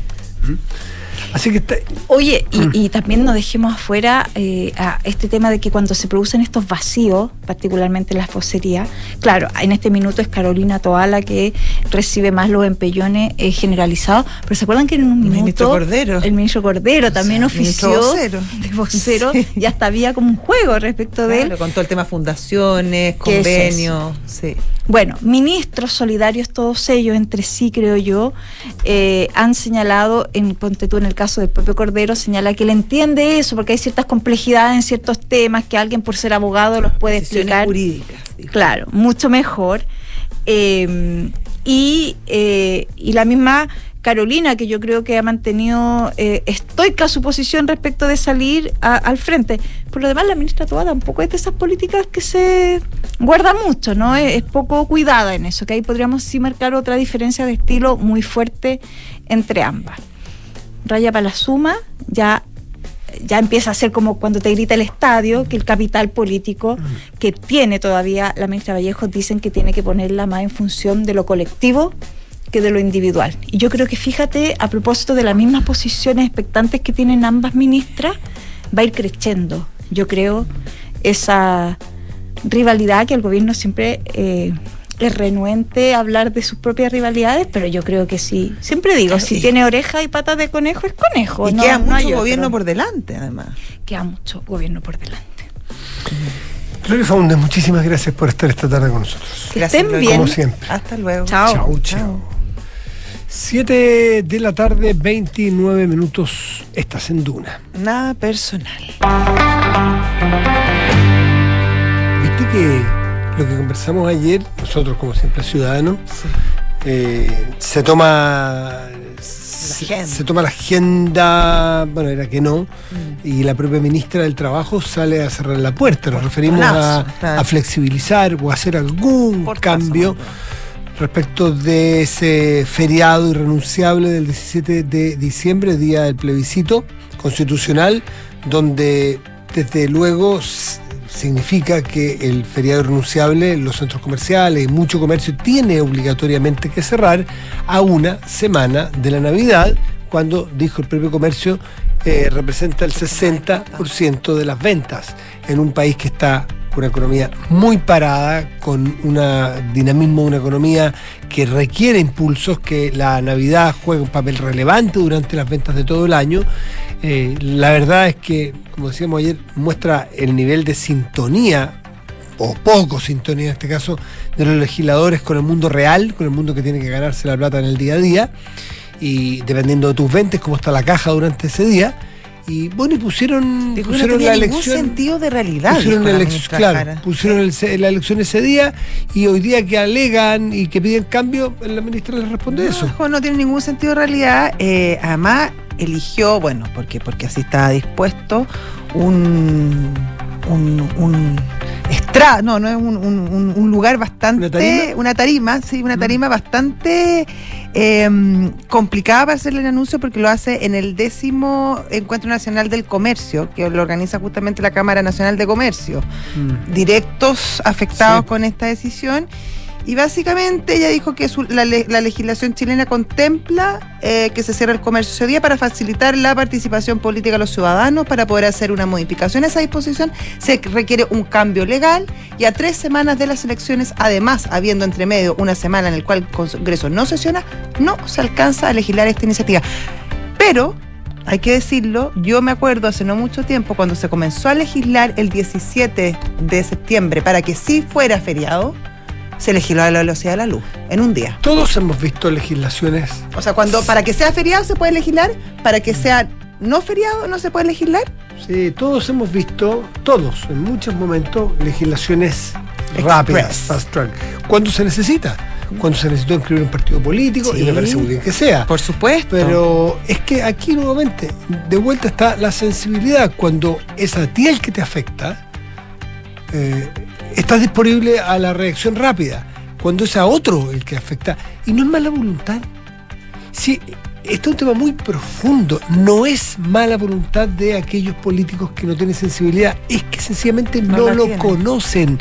¿Mm? Así que Oye, y, también no dejemos afuera eh, a este tema de que cuando se producen estos vacíos, particularmente en las vocerías, claro, en este minuto es Carolina Toala que recibe más los empellones eh, generalizados, pero ¿se acuerdan que en un minuto el ministro Cordero, el ministro Cordero también ofició de vocero y hasta había como un juego respecto de él? Con todo el tema fundaciones, convenios, sí. Bueno, ministros solidarios, todos ellos entre sí, creo yo, eh, han señalado, en Ponte tú en el caso del propio Cordero, señala que él entiende eso, porque hay ciertas complejidades en ciertos temas que alguien por ser abogado los puede explicar. jurídicas. Claro, mucho mejor. Eh, y, eh, y la misma Carolina, que yo creo que ha mantenido eh, estoica su posición respecto de salir al frente. Por lo demás, la ministra Toa tampoco es de esas políticas que se guarda mucho, ¿no? Es, poco cuidada en eso, que ahí podríamos sí marcar otra diferencia de estilo muy fuerte entre ambas. Raya para la suma, ya ya empieza a ser como cuando te grita el estadio, que el capital político que tiene todavía la ministra Vallejo dicen que tiene que ponerla más en función de lo colectivo que de lo individual. Y yo creo que fíjate, a propósito de las mismas posiciones expectantes que tienen ambas ministras, va a ir creciendo, yo creo, esa rivalidad que el gobierno siempre eh, es renuente a hablar de sus propias rivalidades, pero yo creo que sí. Siempre digo, si tiene oreja y patas de conejo, es conejo. Y no, queda no mucho gobierno por delante, además. Queda mucho gobierno por delante. Gloria Faundes, muchísimas gracias por estar esta tarde con nosotros. Que estén Gloria. bien. Como siempre. Hasta luego. Chao. Chau, chau. 7 de la tarde, 29 minutos. Estás en Duna. Nada personal. Viste que lo que conversamos ayer, nosotros como siempre ciudadanos, eh, se toma se, toma la agenda, bueno, era que no, y la propia ministra del Trabajo sale a cerrar la puerta. Nos referimos a, a flexibilizar o hacer algún Portazo, cambio respecto de ese feriado irrenunciable del 17 de diciembre, día del plebiscito constitucional, donde desde luego significa que el feriado irrenunciable, los centros comerciales y mucho comercio tiene obligatoriamente que cerrar a una semana de la Navidad, cuando, dijo el propio comercio, eh, representa el 60% de las ventas en un país que está una economía muy parada, con un dinamismo de una economía que requiere impulsos, que la Navidad juega un papel relevante durante las ventas de todo el año. Eh, la verdad es que, como decíamos ayer, muestra el nivel de sintonía o poco sintonía en este caso, de los legisladores con el mundo real, con el mundo que tiene que ganarse la plata en el día a día, y dependiendo de tus ventas, cómo está la caja durante ese día. Y bueno, y pusieron, Dijo que no pusieron tenía la ningún elección. sentido de realidad. Pusieron, la elec- claro, pusieron el la elección ese día y hoy día que alegan y que piden cambio, la ministra les responde No, eso. dijo, no tiene ningún sentido de realidad. Eh, además, eligió, bueno, porque, porque así estaba dispuesto, un, un, un estra- no, no es un, un- lugar bastante, ¿Una tarima? una tarima, sí, una Mm. tarima bastante eh, complicada para hacerle el anuncio porque lo hace en el décimo Encuentro Nacional del Comercio, que lo organiza justamente la Cámara Nacional de Comercio Mm. directos afectados Sí. con esta decisión. Y básicamente ella dijo que su- la, la legislación chilena contempla eh, que se cierre el comercio ese día para facilitar la participación política de los ciudadanos, para poder hacer una modificación a esa disposición. Se requiere un cambio legal y a tres semanas de las elecciones, además, habiendo entre medio una semana en la cual el Congreso no sesiona, no se alcanza a legislar esta iniciativa. Pero hay que decirlo, yo me acuerdo hace no mucho tiempo cuando se comenzó a legislar el 17 de septiembre para que sí fuera feriado, se legisló a la velocidad de la luz en un día. Todos hemos visto legislaciones. O sea, cuando para que sea feriado se puede legislar, para que sea no feriado no se puede legislar. Sí, todos hemos visto, todos, en muchos momentos, legislaciones rápidas, fast track. Cuando se necesita. Cuando se necesitó inscribir un partido político, y me parece muy bien que sea. Por supuesto. Pero es que aquí nuevamente, de vuelta está la sensibilidad. Cuando es a ti el que te afecta, eh, estás disponible a la reacción rápida. Cuando es a otro el que afecta, y no es mala voluntad. Sí, este es un tema muy profundo. No es mala voluntad de aquellos políticos que no tienen sensibilidad, es que sencillamente No lo tienen. conocen.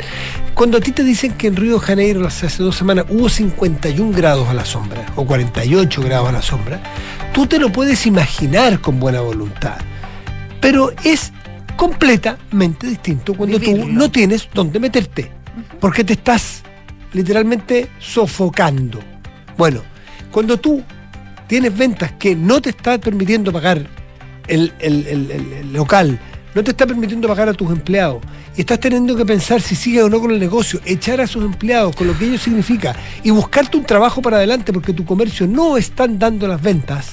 Cuando a ti te dicen que en Río de Janeiro hace dos semanas hubo 51 grados a la sombra o 48 grados a la sombra, tú te lo puedes imaginar con buena voluntad. Pero es completamente distinto cuando tú no tienes dónde meterte, porque te estás literalmente sofocando. Bueno, cuando tú tienes ventas que no te está permitiendo pagar el, el- el- local, no te está permitiendo pagar a tus empleados, y estás teniendo que pensar si sigue o no con el negocio, echar a sus empleados, con lo que ello significa, y buscarte un trabajo para adelante porque tu comercio no están dando las ventas,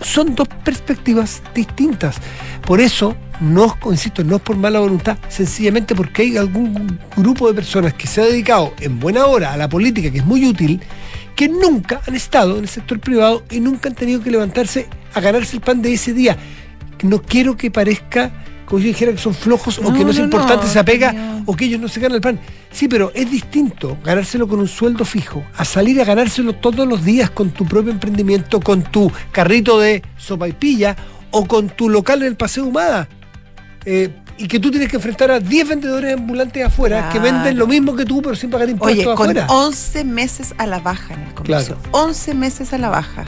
son dos perspectivas distintas. Por eso, no, insisto, no es por mala voluntad, sencillamente porque hay algún grupo de personas que se ha dedicado en buena hora a la política, que es muy útil, que nunca han estado en el sector privado y nunca han tenido que levantarse a ganarse el pan de ese día. No quiero que parezca, como yo dijera, que son flojos o No, que no es no, importante, no, se apega señor. o que ellos no se ganan el pan. Sí, pero es distinto ganárselo con un sueldo fijo a salir a ganárselo todos los días con tu propio emprendimiento, con tu carrito de sopa y pilla o con tu local en el Paseo Humada. Eh, y que tú tienes que enfrentar a 10 vendedores ambulantes afuera que venden lo mismo que tú, pero sin pagar impuestos Oye, con afuera. 11 meses a la baja en el comercio. Claro. 11 meses a la baja.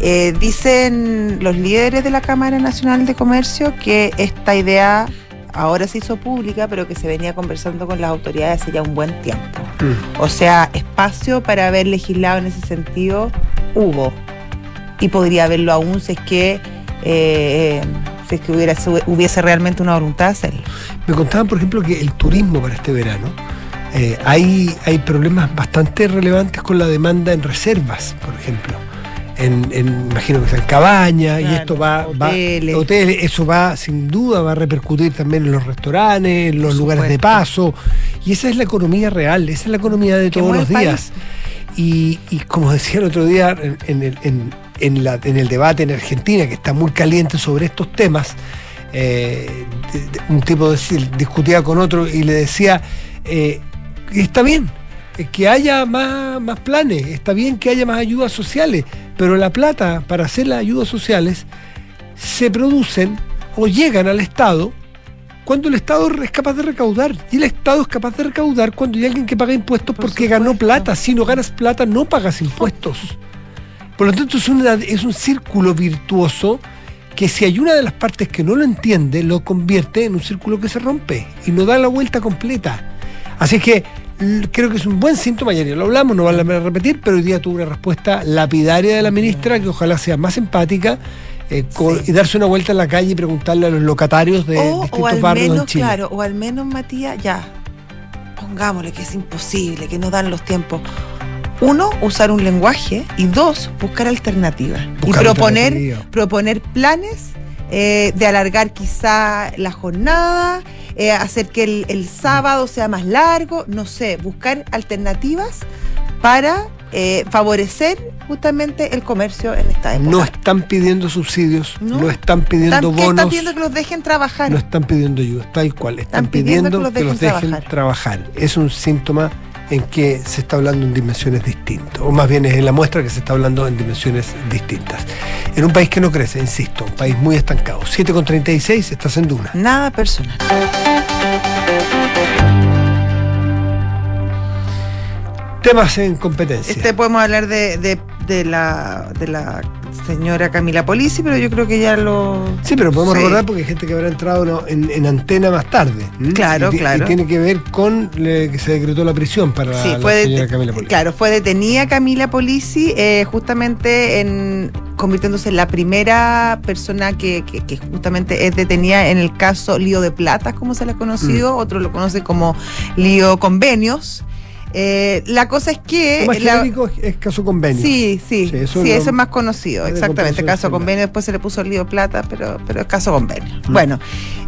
Eh, dicen los líderes de la Cámara Nacional de Comercio que esta idea ahora se hizo pública, pero que se venía conversando con las autoridades hace ya un buen tiempo. Mm. O sea, espacio para haber legislado en ese sentido hubo. Y podría haberlo aún si es que, eh, si es que hubiera, hubiese realmente una voluntad de hacerlo. Me contaban, por ejemplo, que el turismo para este verano, eh, hay, hay problemas bastante relevantes con la demanda en reservas, por ejemplo. En, en imagino que sean cabañas y Claro, esto va, va- hoteles. hoteles, eso va sin duda va a repercutir también en los restaurantes, en los lugares de paso y esa es la economía real, esa es la economía de todos los días. Y, y como decía el otro día en, en el, en- en la- en el debate en Argentina, que está muy caliente sobre estos temas, eh, de- de- un tipo decía- discutía con otro y le decía, eh, está bien que haya más, más planes, está bien que haya más ayudas sociales, pero la plata para hacer las ayudas sociales se producen o llegan al Estado cuando el Estado es capaz de recaudar. Y el Estado es capaz de recaudar cuando hay alguien que paga impuestos Por porque ganó plata. Si no ganas plata, no pagas impuestos. Por lo tanto, es, una- es un círculo virtuoso que si hay una de las partes que no lo entiende, lo convierte en un círculo que se rompe y no da la vuelta completa. Así que creo que es un buen síntoma, ya lo hablamos, no vale la pena repetir, pero hoy día tuvo una respuesta lapidaria de la ministra que ojalá sea más empática eh, con- Sí. y darse una vuelta en la calle y preguntarle a los locatarios de o, o distintos al barrios menos, en Chile. claro, o al menos, Matías, ya, pongámosle que es imposible, que no dan los tiempos. Uno, usar un lenguaje y dos, buscar alternativas. y Buscar proponer, alternativas. proponer planes eh, de alargar quizá la jornada, eh, hacer que el, el sábado sea más largo, no sé, buscar alternativas para eh, favorecer justamente el comercio en esta época. No están pidiendo subsidios, no, No. están pidiendo Están- ¿qué bonos, están pidiendo que los dejen trabajar? no están pidiendo ayuda, tal cual, están, Están pidiendo pidiendo, que los que los dejen dejen trabajar. Es un síntoma en que se está hablando en dimensiones distintas, o más bien es en la muestra que se está hablando en dimensiones distintas. En un país que no crece, insisto, un país muy estancado. 7,36 estás en Duna. Nada personal. Temas en competencia. Este podemos hablar de, de, de la, de la señora Camila Polisi, pero yo creo que ya lo. Sí, pero podemos Sí. recordar porque hay gente que habrá entrado ¿no? en, en antena más tarde. ¿m? Claro, Y claro. Y tiene que ver con le- que se decretó la prisión para Sí, la fue, señora Camila Poli. claro, fue detenida Camila Polisi eh, justamente en convirtiéndose en la primera persona que, que- que justamente es detenida en el caso Lío de Plata, como se le ha conocido, Mm. otros lo conocen como Lío Convenios. Eh, la cosa es que... Más la- es, caso convenio. Sí, sí, Sí, sí, eso eso, es más conocido, exactamente, caso convenio, después se le puso el lío plata, pero, pero es caso convenio. Mm. Bueno,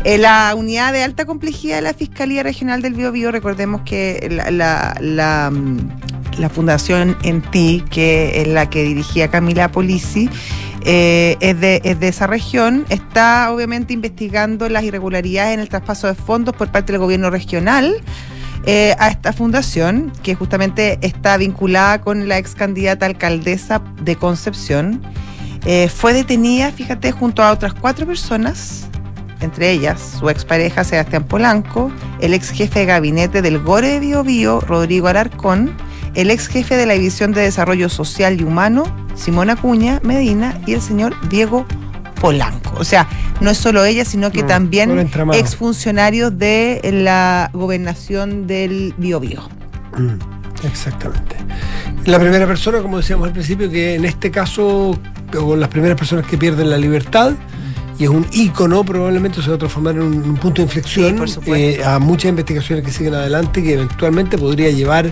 eh, la unidad de alta complejidad de la Fiscalía Regional del Biobío, recordemos que la, la, la, mm, la fundación en ti, que es la que dirigía Camila Polisi, eh, es, de, es de esa región, está obviamente investigando las irregularidades en el traspaso de fondos por parte del gobierno regional eh, a esta fundación, que justamente está vinculada con la ex candidata alcaldesa de Concepción. Eh, fue detenida, fíjate, junto a otras cuatro personas, entre ellas su expareja Sebastián Polanco, el ex jefe de gabinete del Gore de Bio Bio, Rodrigo Alarcón, el ex jefe de la División de Desarrollo Social y Humano, Simón Acuña Medina, y el señor Diego Polanco. O sea, no es solo ella, sino que No, también exfuncionarios de la gobernación del Biobío. Mm, exactamente. La primera persona, como decíamos al principio, que en este caso, o las primeras personas que pierden la libertad, y es un ícono, probablemente se va a transformar en un, un punto de inflexión Sí, eh, a muchas investigaciones que siguen adelante que eventualmente podría llevar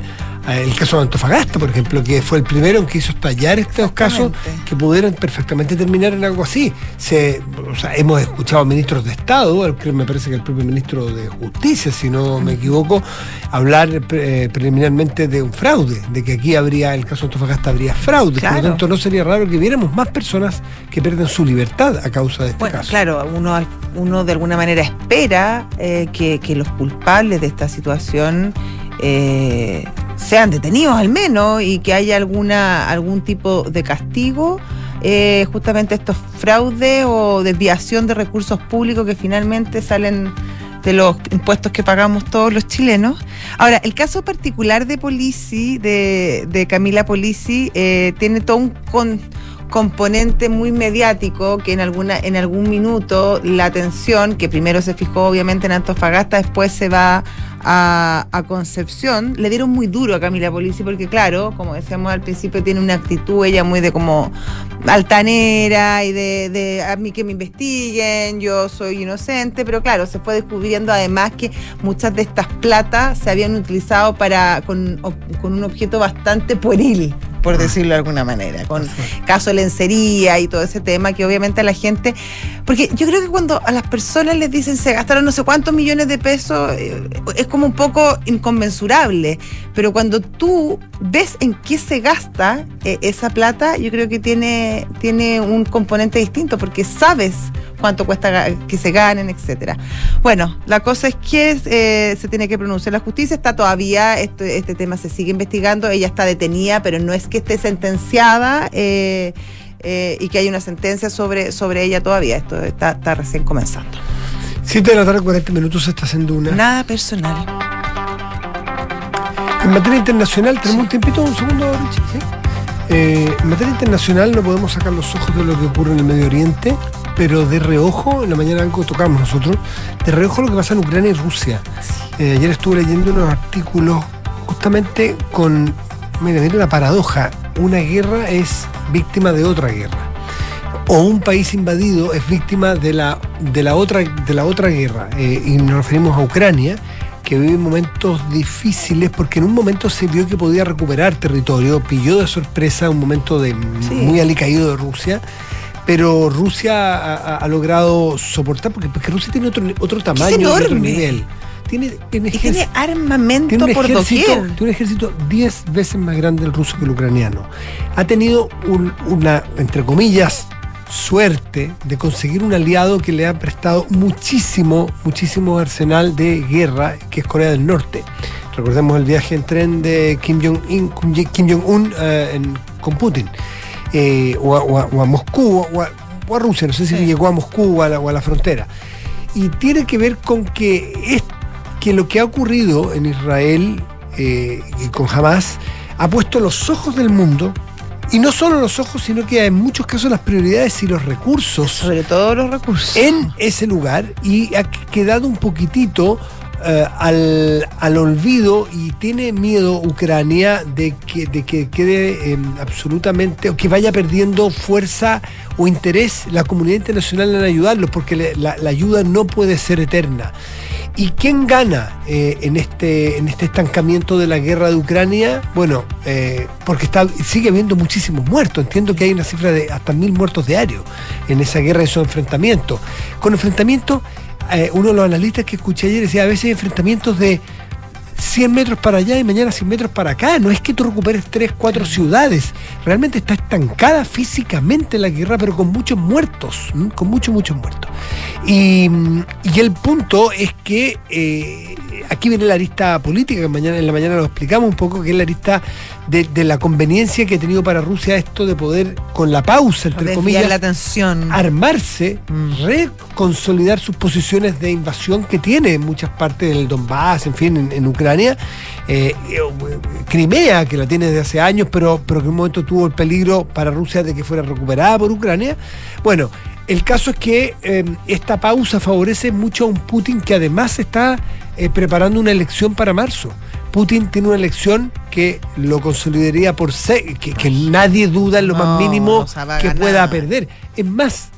el caso de Antofagasta, por ejemplo, que fue el primero en que hizo estallar estos casos que pudieran perfectamente terminar en algo así. Se, o sea, hemos escuchado ministros de Estado, me parece que el propio ministro de Justicia, si no me equivoco, hablar eh, preliminarmente de un fraude, de que aquí habría, el caso de Antofagasta habría fraude. Por lo tanto, no sería raro que viéramos más personas que pierden su libertad a causa de este Bueno, caso. claro, uno, uno de alguna manera espera eh, que, que los culpables de esta situación eh, sean detenidos al menos y que haya alguna algún tipo de castigo. eh, justamente estos fraudes o desviación de recursos públicos que finalmente salen de los impuestos que pagamos todos los chilenos. Ahora, el caso particular de Polisi, de, de Camila Polisi, eh, tiene todo un con- componente muy mediático que en alguna en algún minuto la atención que primero se fijó obviamente en Antofagasta después se va a, a Concepción, le dieron muy duro a Camila Polisi porque claro, como decíamos al principio, tiene una actitud ella muy de como altanera y de, de a mí que me investiguen, yo soy inocente, pero claro, se fue descubriendo además que muchas de estas platas se habían utilizado para con, con un objeto bastante pueril por decirlo de alguna manera, con caso de lencería y todo ese tema que obviamente a la gente, porque yo creo que cuando a las personas les dicen se gastaron no sé cuántos millones de pesos, eh, es como un poco inconmensurable, pero cuando tú ves en qué se gasta eh, esa plata, yo creo que tiene, tiene un componente distinto, porque sabes cuánto cuesta que se ganen, etcétera. Bueno, la cosa es que eh, se tiene que pronunciar la justicia, está todavía, este, este, tema se sigue investigando, ella está detenida, pero no es que esté sentenciada eh, y que hay una sentencia sobre, sobre ella todavía, esto está, está recién comenzando. 7 de la tarde, 40 minutos, está haciendo una. Nada personal. En materia internacional, tenemos un tiempito, un segundo, Richie, ¿sí? Eh, en materia internacional no podemos sacar los ojos de lo que ocurre en el Medio Oriente, pero de reojo, en la mañana algo tocamos nosotros, de reojo lo que pasa en Ucrania y Rusia. Eh, ayer estuve leyendo unos artículos justamente con, mira, mira la paradoja, una guerra es víctima de otra guerra. O un país invadido es víctima de la, de la, otra, de la otra guerra. Eh, y nos referimos a Ucrania, que vive momentos difíciles porque en un momento se vio que podía recuperar territorio, pilló de sorpresa un momento de Sí. muy alicaído de Rusia, pero Rusia ha, logrado soportar porque, porque Rusia tiene otro, otro tamaño y otro nivel. Tiene, tiene, Y tiene armamento tiene un por ejército, doquier. tiene un ejército 10 veces más grande el ruso que el ucraniano. Ha tenido un- una, entre comillas, suerte de conseguir un aliado que le ha prestado muchísimo, muchísimo arsenal de guerra, que es Corea del Norte. Recordemos el viaje en tren de Kim Jong-un Kim eh, en- con Putin, eh, o, a, o a- o a Moscú, o a, o a Rusia, no sé si Sí. llegó a Moscú o a la, o a la frontera. Y tiene que ver con que, es, que lo que ha ocurrido en Israel eh, y con Hamas ha puesto los ojos del mundo, y no solo los ojos, sino que en muchos casos las prioridades y los recursos Sobre todo los recursos. en ese lugar y ha quedado un poquitito eh, al, al olvido y tiene miedo Ucrania de que, de que quede eh, absolutamente o que vaya perdiendo fuerza o interés la comunidad internacional en ayudarlos porque le- la, la ayuda no puede ser eterna. ¿Y quién gana eh, en, este, en este estancamiento de la guerra de Ucrania? Bueno, eh, porque está, sigue habiendo muchísimos muertos. Entiendo que hay una cifra de hasta mil muertos diarios en esa guerra, en esos enfrentamientos. Con enfrentamientos, eh, uno de los analistas que escuché ayer decía, a veces enfrentamientos de 100 metros para allá y mañana 100 metros para acá. No es que tú recuperes 3, 4 ciudades. Realmente está estancada físicamente la guerra, pero con muchos muertos. ¿m? Con muchos, muchos muertos. Y, y el punto es que eh, aquí viene la arista política, que mañana, en la mañana lo explicamos un poco, que es la arista de, de la conveniencia que ha tenido para Rusia esto de poder, con la pausa, entre Desviar comillas, la atención. armarse, Mm. reconsolidar sus posiciones de invasión que tiene en muchas partes del Donbass, en fin, en, en Ucrania. Eh, eh, Crimea, que la tiene desde hace años, pero, pero que en un momento tuvo el peligro para Rusia de que fuera recuperada por Ucrania. Bueno, el caso es que eh, esta pausa favorece mucho a un Putin que además está eh, preparando una elección para marzo. Putin tiene una elección que lo consolidaría por se que, que nadie duda en lo No, más mínimo o sea, que ganar. pueda perder. Es más,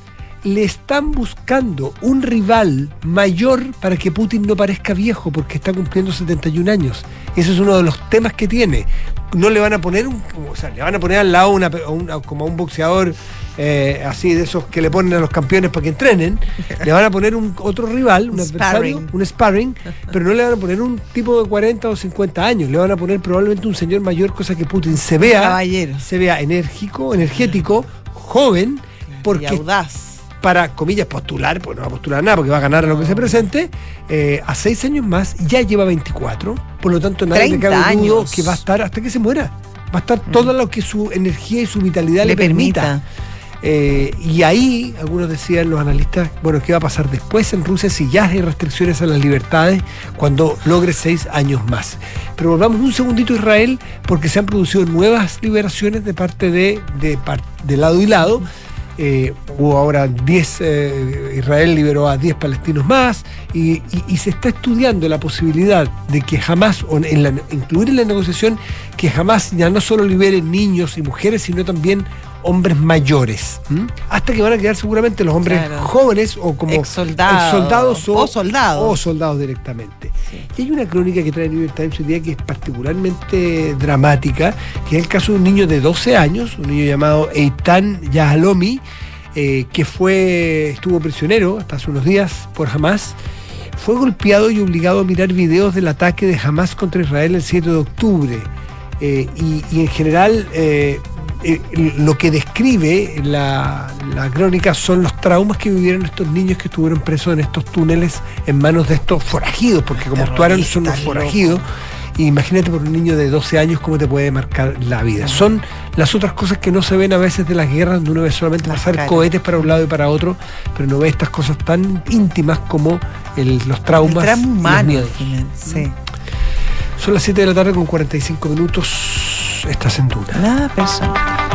le están buscando un rival mayor para que Putin no parezca viejo porque está cumpliendo 71 años. Ese es uno de los temas que tiene. No le van a poner un, o sea, le van a poner al lado una, como a un boxeador eh, así de esos que le ponen a los campeones para que entrenen. Le van a poner un otro rival, un adversario, sparring. un sparring, pero no le van a poner un tipo de 40 o 50 años. Le van a poner probablemente un señor mayor, cosa que Putin se vea Caballero. se vea enérgico, energético, joven, y porque audaz. Para, comillas, postular, pues no va a postular nada, porque va a ganar a lo que se presente, eh, a seis años más, ya lleva 24, por lo tanto nadie le 30 cabe dudo años. que va a estar hasta que se muera. Va a estar todo lo que su energía y su vitalidad le, Le permita. permita. Eh, y ahí, algunos decían los analistas, bueno, ¿qué va a pasar después en Rusia si ya hay restricciones a las libertades cuando logre seis años más? Pero volvamos un segundito a Israel porque se han producido nuevas liberaciones de parte de, de lado y lado. Eh, hubo ahora 10, eh, Israel liberó a 10 palestinos más y, se está estudiando la posibilidad de que jamás, o en la, incluir en la negociación, que jamás ya no solo libere niños y mujeres, sino también hombres mayores, hasta que van a quedar seguramente los hombres jóvenes o como soldados o, soldados. o soldados directamente. Y hay una crónica que trae New York Times hoy día que es particularmente dramática, que es el caso de un niño de 12 años, un niño llamado Eitan Yahalomi, eh, que fue estuvo prisionero hasta hace unos días por Hamas. Fue golpeado y obligado a mirar videos del ataque de Hamas contra Israel el 7 de octubre. Eh, y, en general eh, eh, lo que describe la, crónica son los traumas que vivieron estos niños que estuvieron presos en estos túneles en manos de estos forajidos, porque como actuaron son los forajidos. imagínate por un niño de 12 años cómo te puede marcar la vida. Son las otras cosas que no se ven a veces de las guerras, donde uno ve solamente pasar cohetes para un lado y para otro, pero no ve estas cosas tan íntimas como los traumas. El humanos, sí. Son las 7 de la tarde con 45 minutos. Estás en duda. Nada personal.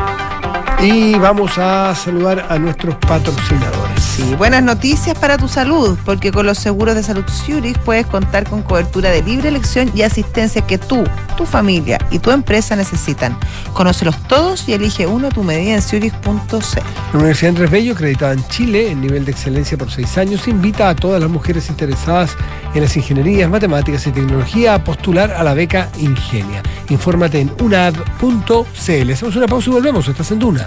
Y vamos a saludar a nuestros patrocinadores. Sí, buenas noticias para tu salud, porque con los seguros de salud Zurich puedes contar con cobertura de libre elección y asistencia que tú, tu familia y tu empresa necesitan. Conócelos todos y elige uno a tu medida en zurich.c. La Universidad Andrés Bello, acreditada en Chile en nivel de excelencia por seis años, invita a todas las mujeres interesadas en las ingenierías, matemáticas y tecnología a postular a la beca Ingenia. Infórmate en unad.cl. Hacemos una pausa y volvemos. Estás en Duna.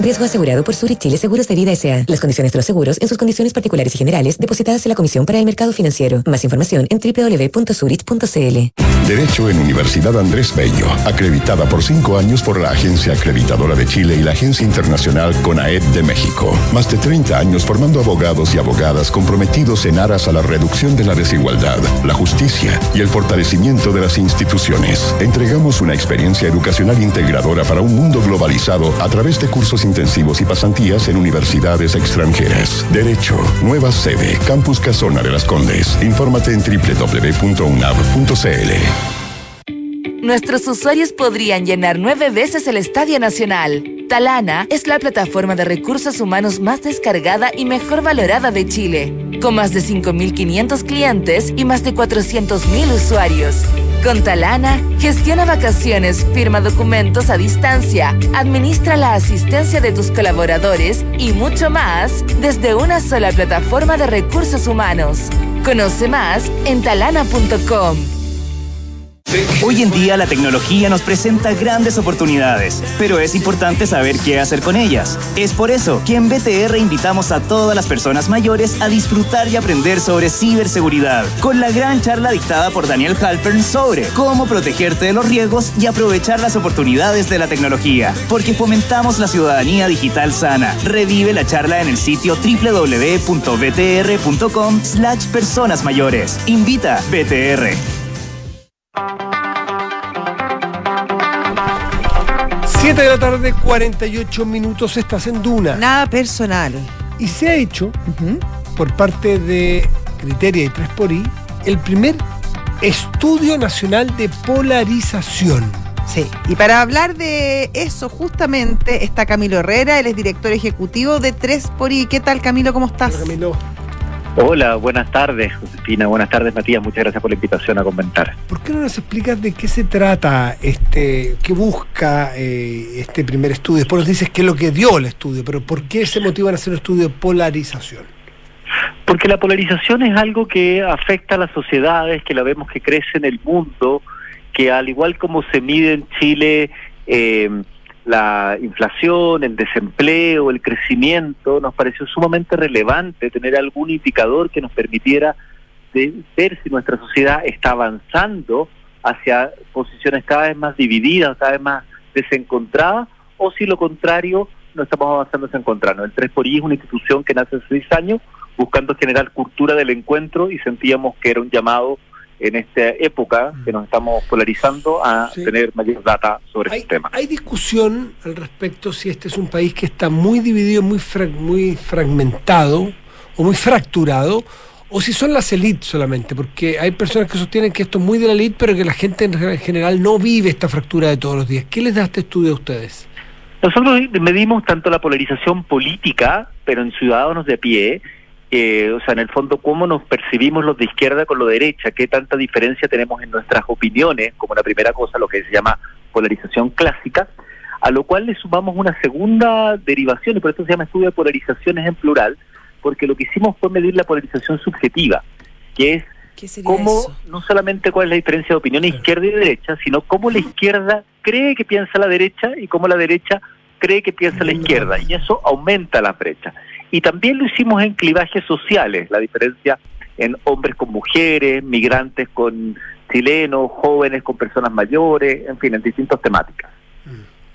Riesgo asegurado por Zurich Chile Seguros de Vida S.A. Las condiciones de los seguros en sus condiciones particulares y generales depositadas en la Comisión para el Mercado Financiero. Más información en www.zurich.cl. Derecho en Universidad Andrés Bello, acreditada por cinco años por la Agencia Acreditadora de Chile y la Agencia Internacional CONAED de México. Más de 30 años formando abogados y abogadas comprometidos en aras a la reducción de la desigualdad, la justicia y el fortalecimiento de las instituciones. Entregamos una experiencia educacional integradora para un mundo globalizado a través de cursos intensivos y pasantías en universidades extranjeras. Derecho, nueva sede, Campus Casona de las Condes. Infórmate en www.unav.cl. Nuestros usuarios podrían llenar nueve veces el Estadio Nacional. Talana es la plataforma de recursos humanos más descargada y mejor valorada de Chile, con más de 5.500 clientes y más de 400.000 usuarios. Con Talana, gestiona vacaciones, firma documentos a distancia, administra la asistencia de tus colaboradores y mucho más desde una sola plataforma de recursos humanos. Conoce más en talana.com. Hoy en día la tecnología nos presenta grandes oportunidades, pero es importante saber qué hacer con ellas. Es por eso que en BTR invitamos a todas las personas mayores a disfrutar y aprender sobre ciberseguridad, con la gran charla dictada por Daniel Halpern sobre cómo protegerte de los riesgos y aprovechar las oportunidades de la tecnología, porque fomentamos la ciudadanía digital sana. Revive la charla en el sitio www.btr.com slash personas mayores. Invita BTR. 7 de la tarde, 48 minutos, estás en Duna. Nada personal. Y se ha hecho, por parte de Criteria y 3 por I, el primer estudio nacional de polarización. Sí, y para hablar de eso justamente está Camilo Herrera, él es director ejecutivo de 3 por I. ¿Qué tal Camilo? ¿Cómo estás? Hola, Camilo. Hola, buenas tardes, Josefina. Buenas tardes, Matías. Muchas gracias por la invitación a comentar. ¿Por qué no nos explicas de qué se trata, este, qué busca eh, este primer estudio? Después nos dices qué es lo que dio el estudio, pero ¿por qué se motivan a hacer un estudio de polarización? Porque la polarización es algo que afecta a las sociedades, que la vemos que crece en el mundo, que al igual como se mide en Chile, eh, la inflación, el desempleo, el crecimiento, nos pareció sumamente relevante tener algún indicador que nos permitiera ver si nuestra sociedad está avanzando hacia posiciones cada vez más divididas, cada vez más desencontradas, o si lo contrario, no estamos avanzando hacia encontrarnos. El 3 por es una institución que nace hace seis años buscando generar cultura del encuentro y sentíamos que era un llamado en esta época que nos estamos polarizando a Sí. tener mayor data sobre este tema. hay discusión al respecto si este es un país que está muy dividido, muy, frag- muy fragmentado o muy fracturado, o si son las élites solamente, porque hay personas que sostienen que esto es muy de la élite, pero que la gente en general no vive esta fractura de todos los días. ¿Qué les da este estudio a ustedes? Nosotros medimos tanto la polarización política, pero en ciudadanos de pie, eh, o sea, en el fondo, cómo nos percibimos los de izquierda con los de derecha, qué tanta diferencia tenemos en nuestras opiniones, como la primera cosa, lo que se llama polarización clásica, a lo cual le sumamos una segunda derivación, y por eso se llama estudio de polarizaciones en plural, porque lo que hicimos fue medir la polarización subjetiva, que es ¿Qué sería cómo, eso? no solamente cuál es la diferencia de opinión izquierda y derecha, sino cómo la izquierda cree que piensa la derecha y cómo la derecha cree que piensa la izquierda. Y eso aumenta la brecha. Y también lo hicimos en clivajes sociales, la diferencia en hombres con mujeres, migrantes con chilenos, jóvenes con personas mayores, en fin, en distintas temáticas.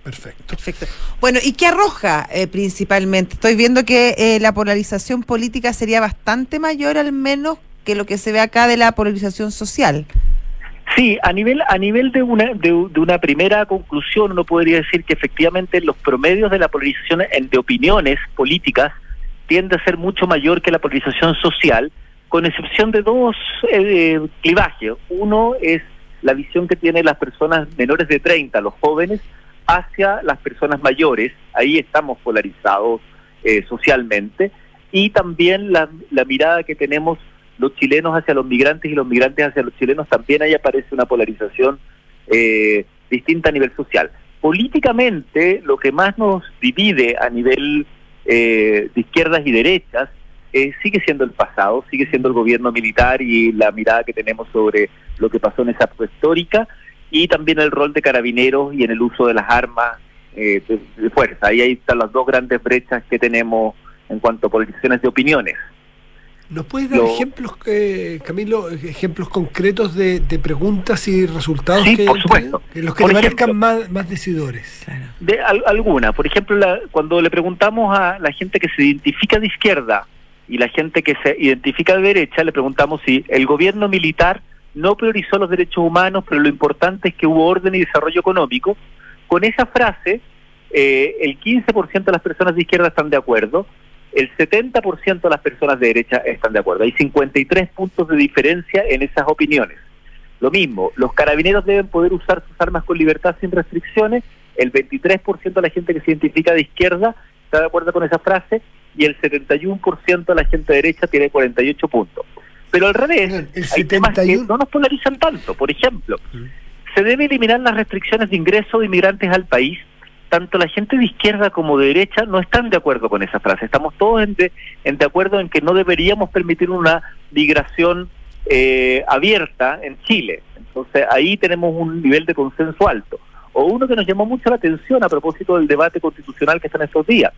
Perfecto. Perfecto. Bueno, ¿y qué arroja eh, principalmente? Estoy viendo que eh, la polarización política sería bastante mayor al menos que lo que se ve acá de la polarización social. Sí, a nivel a nivel de una de, de una primera conclusión uno podría decir que efectivamente los promedios de la polarización en, de opiniones políticas tiende a ser mucho mayor que la polarización social, con excepción de dos eh, clivajes. Uno es la visión que tienen las personas menores de 30, los jóvenes, hacia las personas mayores. Ahí estamos polarizados eh, socialmente. Y también la, la mirada que tenemos los chilenos hacia los migrantes y los migrantes hacia los chilenos, también ahí aparece una polarización eh, distinta a nivel social. Políticamente, lo que más nos divide a nivel eh, de izquierdas y derechas eh, sigue siendo el pasado, sigue siendo el gobierno militar y la mirada que tenemos sobre lo que pasó en esa época histórica y también el rol de carabineros y en el uso de las armas eh, de, fuerza. Ahí, ahí están las dos grandes brechas que tenemos en cuanto a polarizaciones de opiniones. ¿Nos puedes dar Lo- ejemplos, eh, Camilo, ejemplos concretos de, de preguntas y resultados Sí, que por supuesto. Que los que Por te ejemplo- parezcan más, más decidores. De al- alguna, por ejemplo, la- cuando le preguntamos a la gente que se identifica de izquierda y la gente que se identifica de derecha, le preguntamos si el gobierno militar no priorizó los derechos humanos, pero lo importante es que hubo orden y desarrollo económico. Con esa frase, eh, el 15% de las personas de izquierda están de acuerdo, el 70% de las personas de derecha están de acuerdo. Hay 53 puntos de diferencia en esas opiniones. Lo mismo, los carabineros deben poder usar sus armas con libertad sin restricciones. El 23% de la gente que se identifica de izquierda está de acuerdo con esa frase y el 71% de la gente de derecha tiene 48 puntos. Pero al revés, hay temas que no nos polarizan tanto. Por ejemplo, se debe eliminar las restricciones de ingreso de inmigrantes al país. Tanto la gente de izquierda como de derecha no están de acuerdo con esa frase. Estamos todos en de, en de acuerdo en que no deberíamos permitir una migración eh, abierta en Chile. Entonces ahí tenemos un nivel de consenso alto. O uno que nos llamó mucho la atención a propósito del debate constitucional que está en estos días.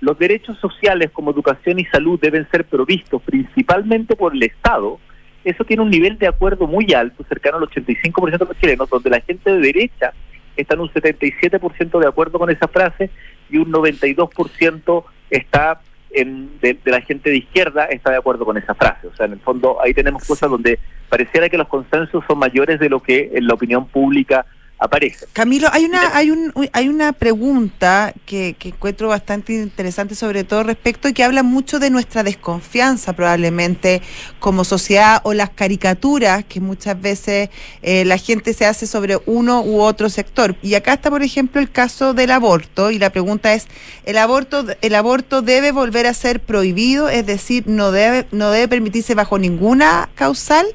Los derechos sociales como educación y salud deben ser provistos principalmente por el Estado. Eso tiene un nivel de acuerdo muy alto, cercano al 85% de los chilenos, donde la gente de derecha está en un 77% de acuerdo con esa frase y un 92% está en, de, de, la gente de izquierda está de acuerdo con esa frase. O sea, en el fondo ahí tenemos cosas donde pareciera que los consensos son mayores de lo que en la opinión pública aparece. Camilo, hay una, hay un, hay una pregunta que, que encuentro bastante interesante, sobre todo respecto y que habla mucho de nuestra desconfianza probablemente como sociedad o las caricaturas que muchas veces eh, la gente se hace sobre uno u otro sector. Y acá está, por ejemplo, el caso del aborto y la pregunta es, ¿el aborto, el aborto debe volver a ser prohibido? Es decir, no debe, no debe permitirse bajo ninguna causal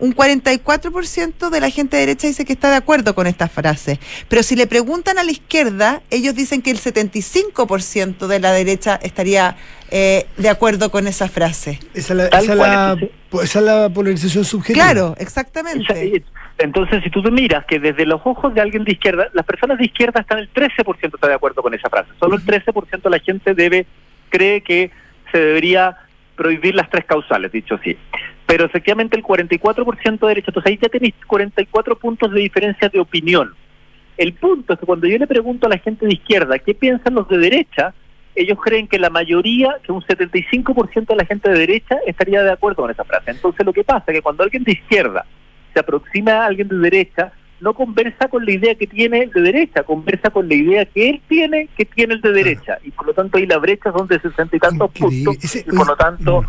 un 44% de la gente de derecha dice que está de acuerdo con esta frase. Pero si le preguntan a la izquierda, ellos dicen que el 75% de la derecha estaría eh, de acuerdo con esa frase. Esa es la, esa la, esa es la polarización subjetiva. Claro, exactamente. Entonces, si tú te miras que desde los ojos de alguien de izquierda, las personas de izquierda están el 13% está de acuerdo con esa frase. Solo el 13% de la gente debe cree que se debería prohibir las tres causales, dicho así. Pero efectivamente el 44% de derecha, entonces ahí ya tenéis 44 puntos de diferencia de opinión. El punto es que cuando yo le pregunto a la gente de izquierda qué piensan los de derecha, ellos creen que la mayoría, que un 75% de la gente de derecha estaría de acuerdo con esa frase. Entonces lo que pasa es que cuando alguien de izquierda se aproxima a alguien de derecha, no conversa con la idea que tiene el de derecha, conversa con la idea que él tiene que tiene el de derecha. Y por lo tanto ahí la brecha son de sesenta y tantos puntos. y por lo tanto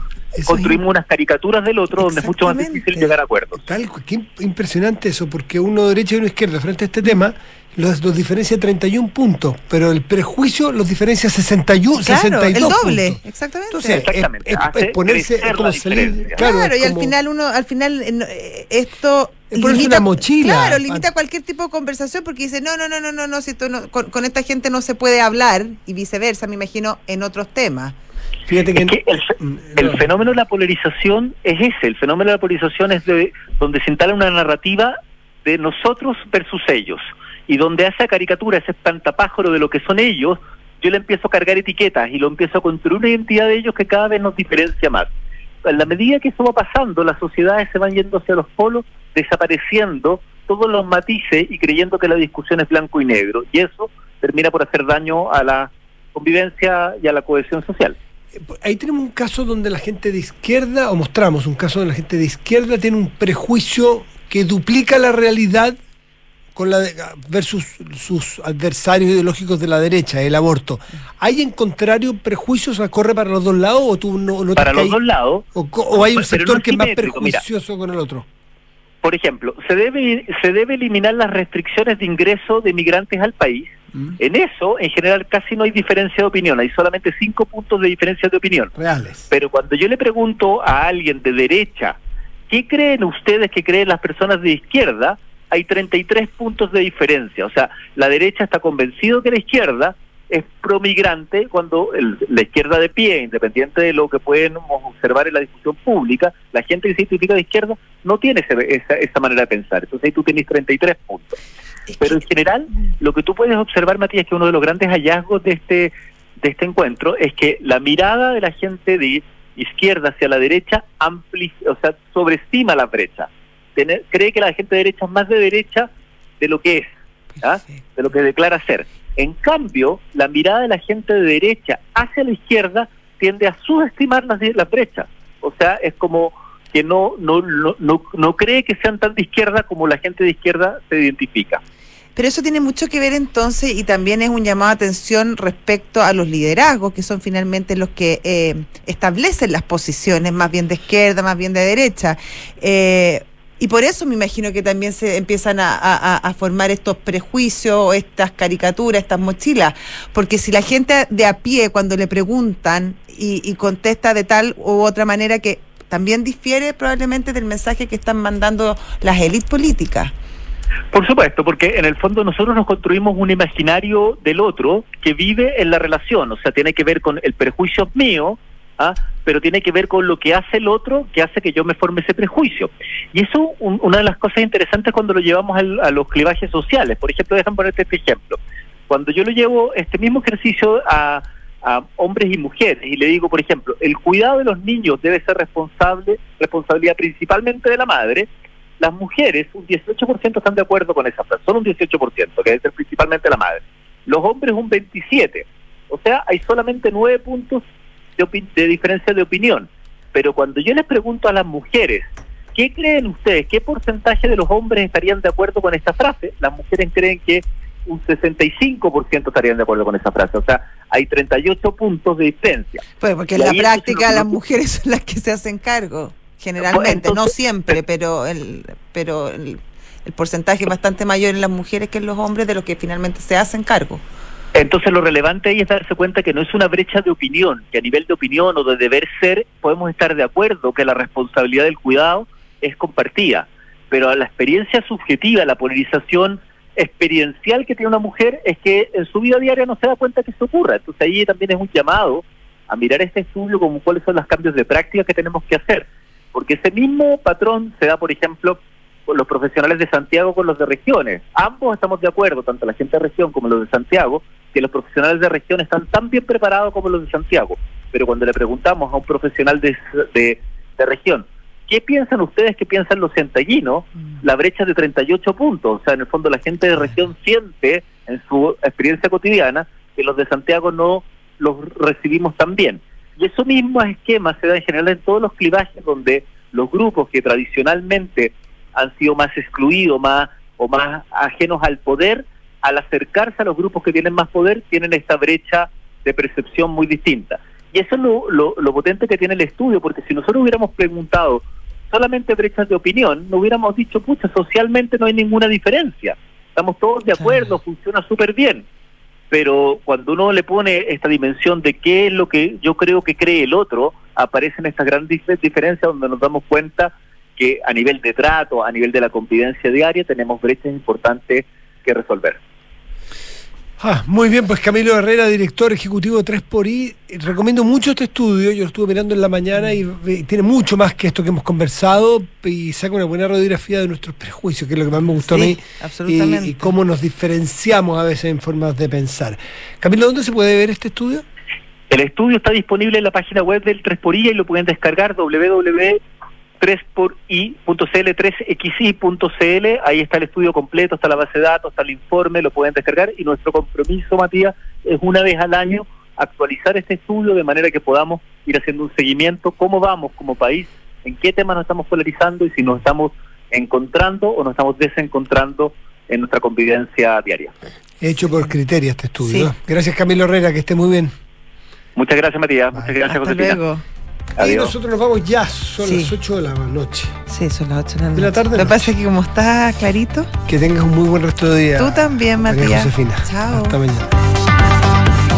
construimos unas caricaturas del otro donde es mucho más difícil llegar a acuerdos. Tal, qué impresionante eso, porque uno derecha y uno izquierda frente a este tema los, los diferencia 31 puntos, pero el prejuicio los diferencia 61, claro, 62 el doble, puntos. exactamente. Entonces, Exactamente. Es, es, es ponerse, es como salir, claro, claro y al final uno, al final eh, esto es ponerse una mochila. Claro, limita cualquier tipo de conversación porque dice, no, no, no, no, no, no, si no con, con, esta gente no se puede hablar y viceversa, me imagino, en otros temas. Fíjate que, es que el, el, fenómeno de la polarización es ese, el fenómeno de la polarización es de donde se instala una narrativa de nosotros versus ellos y donde hace caricatura, ese espantapájaro de lo que son ellos, yo le empiezo a cargar etiquetas y lo empiezo a construir una identidad de ellos que cada vez nos diferencia más. En la medida que eso va pasando, las sociedades se van yendo hacia los polos, desapareciendo todos los matices y creyendo que la discusión es blanco y negro. Y eso termina por hacer daño a la convivencia y a la cohesión social. Ahí tenemos un caso donde la gente de izquierda, o mostramos un caso donde la gente de izquierda tiene un prejuicio que duplica la realidad con la versus sus adversarios ideológicos de la derecha, el aborto. ¿Hay en contrario prejuicios? ¿O ¿Corre para los dos lados o tú no, no Para los dos lados. O, o hay un sector no que es más prejuicioso mira, con el otro? Por ejemplo, se debe se debe eliminar las restricciones de ingreso de migrantes al país. ¿Mm? En eso, en general, casi no hay diferencia de opinión, hay solamente cinco puntos de diferencia de opinión. Reales. Pero cuando yo le pregunto a alguien de derecha, ¿qué creen ustedes que creen las personas de izquierda? Hay 33 puntos de diferencia. O sea, la derecha está convencido que la izquierda es promigrante cuando el, la izquierda de pie, independiente de lo que pueden observar en la discusión pública, la gente que se identifica de izquierda no tiene ese, esa, esa, manera de pensar. Entonces ahí tú tienes 33 puntos. Pero en general, lo que tú puedes observar, Matías, que uno de los grandes hallazgos de este, de este encuentro es que la mirada de la gente de izquierda hacia la derecha o sea, sobreestima la brecha tener, cree que la gente de derecha es más de derecha de lo que es, ¿ah? de lo que declara ser. En cambio, la mirada de la gente de derecha hacia la izquierda tiende a subestimar las, las brechas. O sea, es como que no, no, no, no, no cree que sean tan de izquierda como la gente de izquierda se identifica. Pero eso tiene mucho que ver entonces y también es un llamado a atención respecto a los liderazgos, que son finalmente los que eh, establecen las posiciones, más bien de izquierda, más bien de derecha. Eh, y por eso me imagino que también se empiezan a, formar estos prejuicios, estas caricaturas, estas mochilas. Porque si la gente de a pie, cuando le preguntan y, y contesta de tal u otra manera que también difiere probablemente del mensaje que están mandando las élites políticas. Por supuesto, porque en el fondo nosotros nos construimos un imaginario del otro que vive en la relación, o sea, tiene que ver con el prejuicio mío, ¿ah? pero tiene que ver con lo que hace el otro que hace que yo me forme ese prejuicio. Y eso, un, una de las cosas interesantes cuando lo llevamos al, a los clivajes sociales. Por ejemplo, dejan ponerte este ejemplo. Cuando yo lo llevo este mismo ejercicio a, hombres y mujeres y le digo, por ejemplo, el cuidado de los niños debe ser responsable, responsabilidad principalmente de la madre, las mujeres, un 18% están de acuerdo con esa frase, solo un 18%, que debe ser principalmente la madre. Los hombres un 27%. O sea, hay solamente nueve puntos de, de diferencia de opinión. Pero cuando yo les pregunto a las mujeres, ¿qué creen ustedes? ¿Qué porcentaje de los hombres estarían de acuerdo con esta frase? Las mujeres creen que un 65% estarían de acuerdo con esa frase. O sea, hay 38 puntos de diferencia. Pues porque en la práctica las mujeres son las que se hacen cargo, generalmente, no siempre, pero el, pero el, el porcentaje es bastante mayor en las mujeres que en los hombres de los que finalmente se hacen cargo. Entonces lo relevante ahí es darse cuenta que no es una brecha de opinión, que a nivel de opinión o de deber ser podemos estar de acuerdo que la responsabilidad del cuidado es compartida, pero a la experiencia subjetiva, la polarización experiencial que tiene una mujer es que en su vida diaria no se da cuenta que esto ocurra. Entonces ahí también es un llamado a mirar este estudio como cuáles son los cambios de práctica que tenemos que hacer, porque ese mismo patrón se da, por ejemplo, con los profesionales de Santiago con los de regiones. Ambos estamos de acuerdo, tanto la gente de región como los de Santiago, que los profesionales de región están tan bien preparados como los de Santiago. Pero cuando le preguntamos a un profesional de, de, de región, ¿qué piensan ustedes que piensan los centellinos? Mm. La brecha de 38 puntos. O sea, en el fondo la gente de región siente en su experiencia cotidiana que los de Santiago no los recibimos también. Y esos mismos esquemas se dan en general en todos los clivajes donde los grupos que tradicionalmente han sido más excluidos, más o más ajenos al poder, al acercarse a los grupos que tienen más poder, tienen esta brecha de percepción muy distinta. Y eso es lo, lo, lo potente que tiene el estudio, porque si nosotros hubiéramos preguntado solamente brechas de opinión, no hubiéramos dicho, pucha, socialmente no hay ninguna diferencia. Estamos todos de acuerdo, funciona súper bien. Pero cuando uno le pone esta dimensión de qué es lo que yo creo que cree el otro, aparecen estas grandes diferencias donde nos damos cuenta que a nivel de trato, a nivel de la convivencia diaria, tenemos brechas importantes que resolver. Ah, muy bien, pues Camilo Herrera, director ejecutivo de 3xI, recomiendo mucho este estudio, yo lo estuve mirando en la mañana y, y tiene mucho más que esto que hemos conversado y saca una buena radiografía de nuestros prejuicios, que es lo que más me gustó Sí, a mí, absolutamente. y, y cómo nos diferenciamos a veces en formas de pensar. Camilo, ¿dónde se puede ver este estudio? El estudio está disponible en la página web del 3xI y lo pueden descargar www.3xi.cl, 3xi.cl. Ahí está el estudio completo, está la base de datos, está el informe, lo pueden descargar. Y nuestro compromiso, Matías, es una vez al año actualizar este estudio de manera que podamos ir haciendo un seguimiento, cómo vamos como país, en qué temas nos estamos polarizando y si nos estamos encontrando o nos estamos desencontrando en nuestra convivencia diaria. Hecho por criterio este estudio. Sí. ¿no? Gracias Camilo Herrera, que esté muy bien. Muchas gracias, Matías. Muchas gracias, Hasta Josefina. Luego. Y Adiós. nosotros nos vamos ya, son Sí. las 8 de la noche. Sí, son las 8 de la De noche. la tarde, Lo que pasa es que como está clarito, Que tengas un muy buen resto de día. tú también, María Matías. Josefina. Chao. Hasta mañana.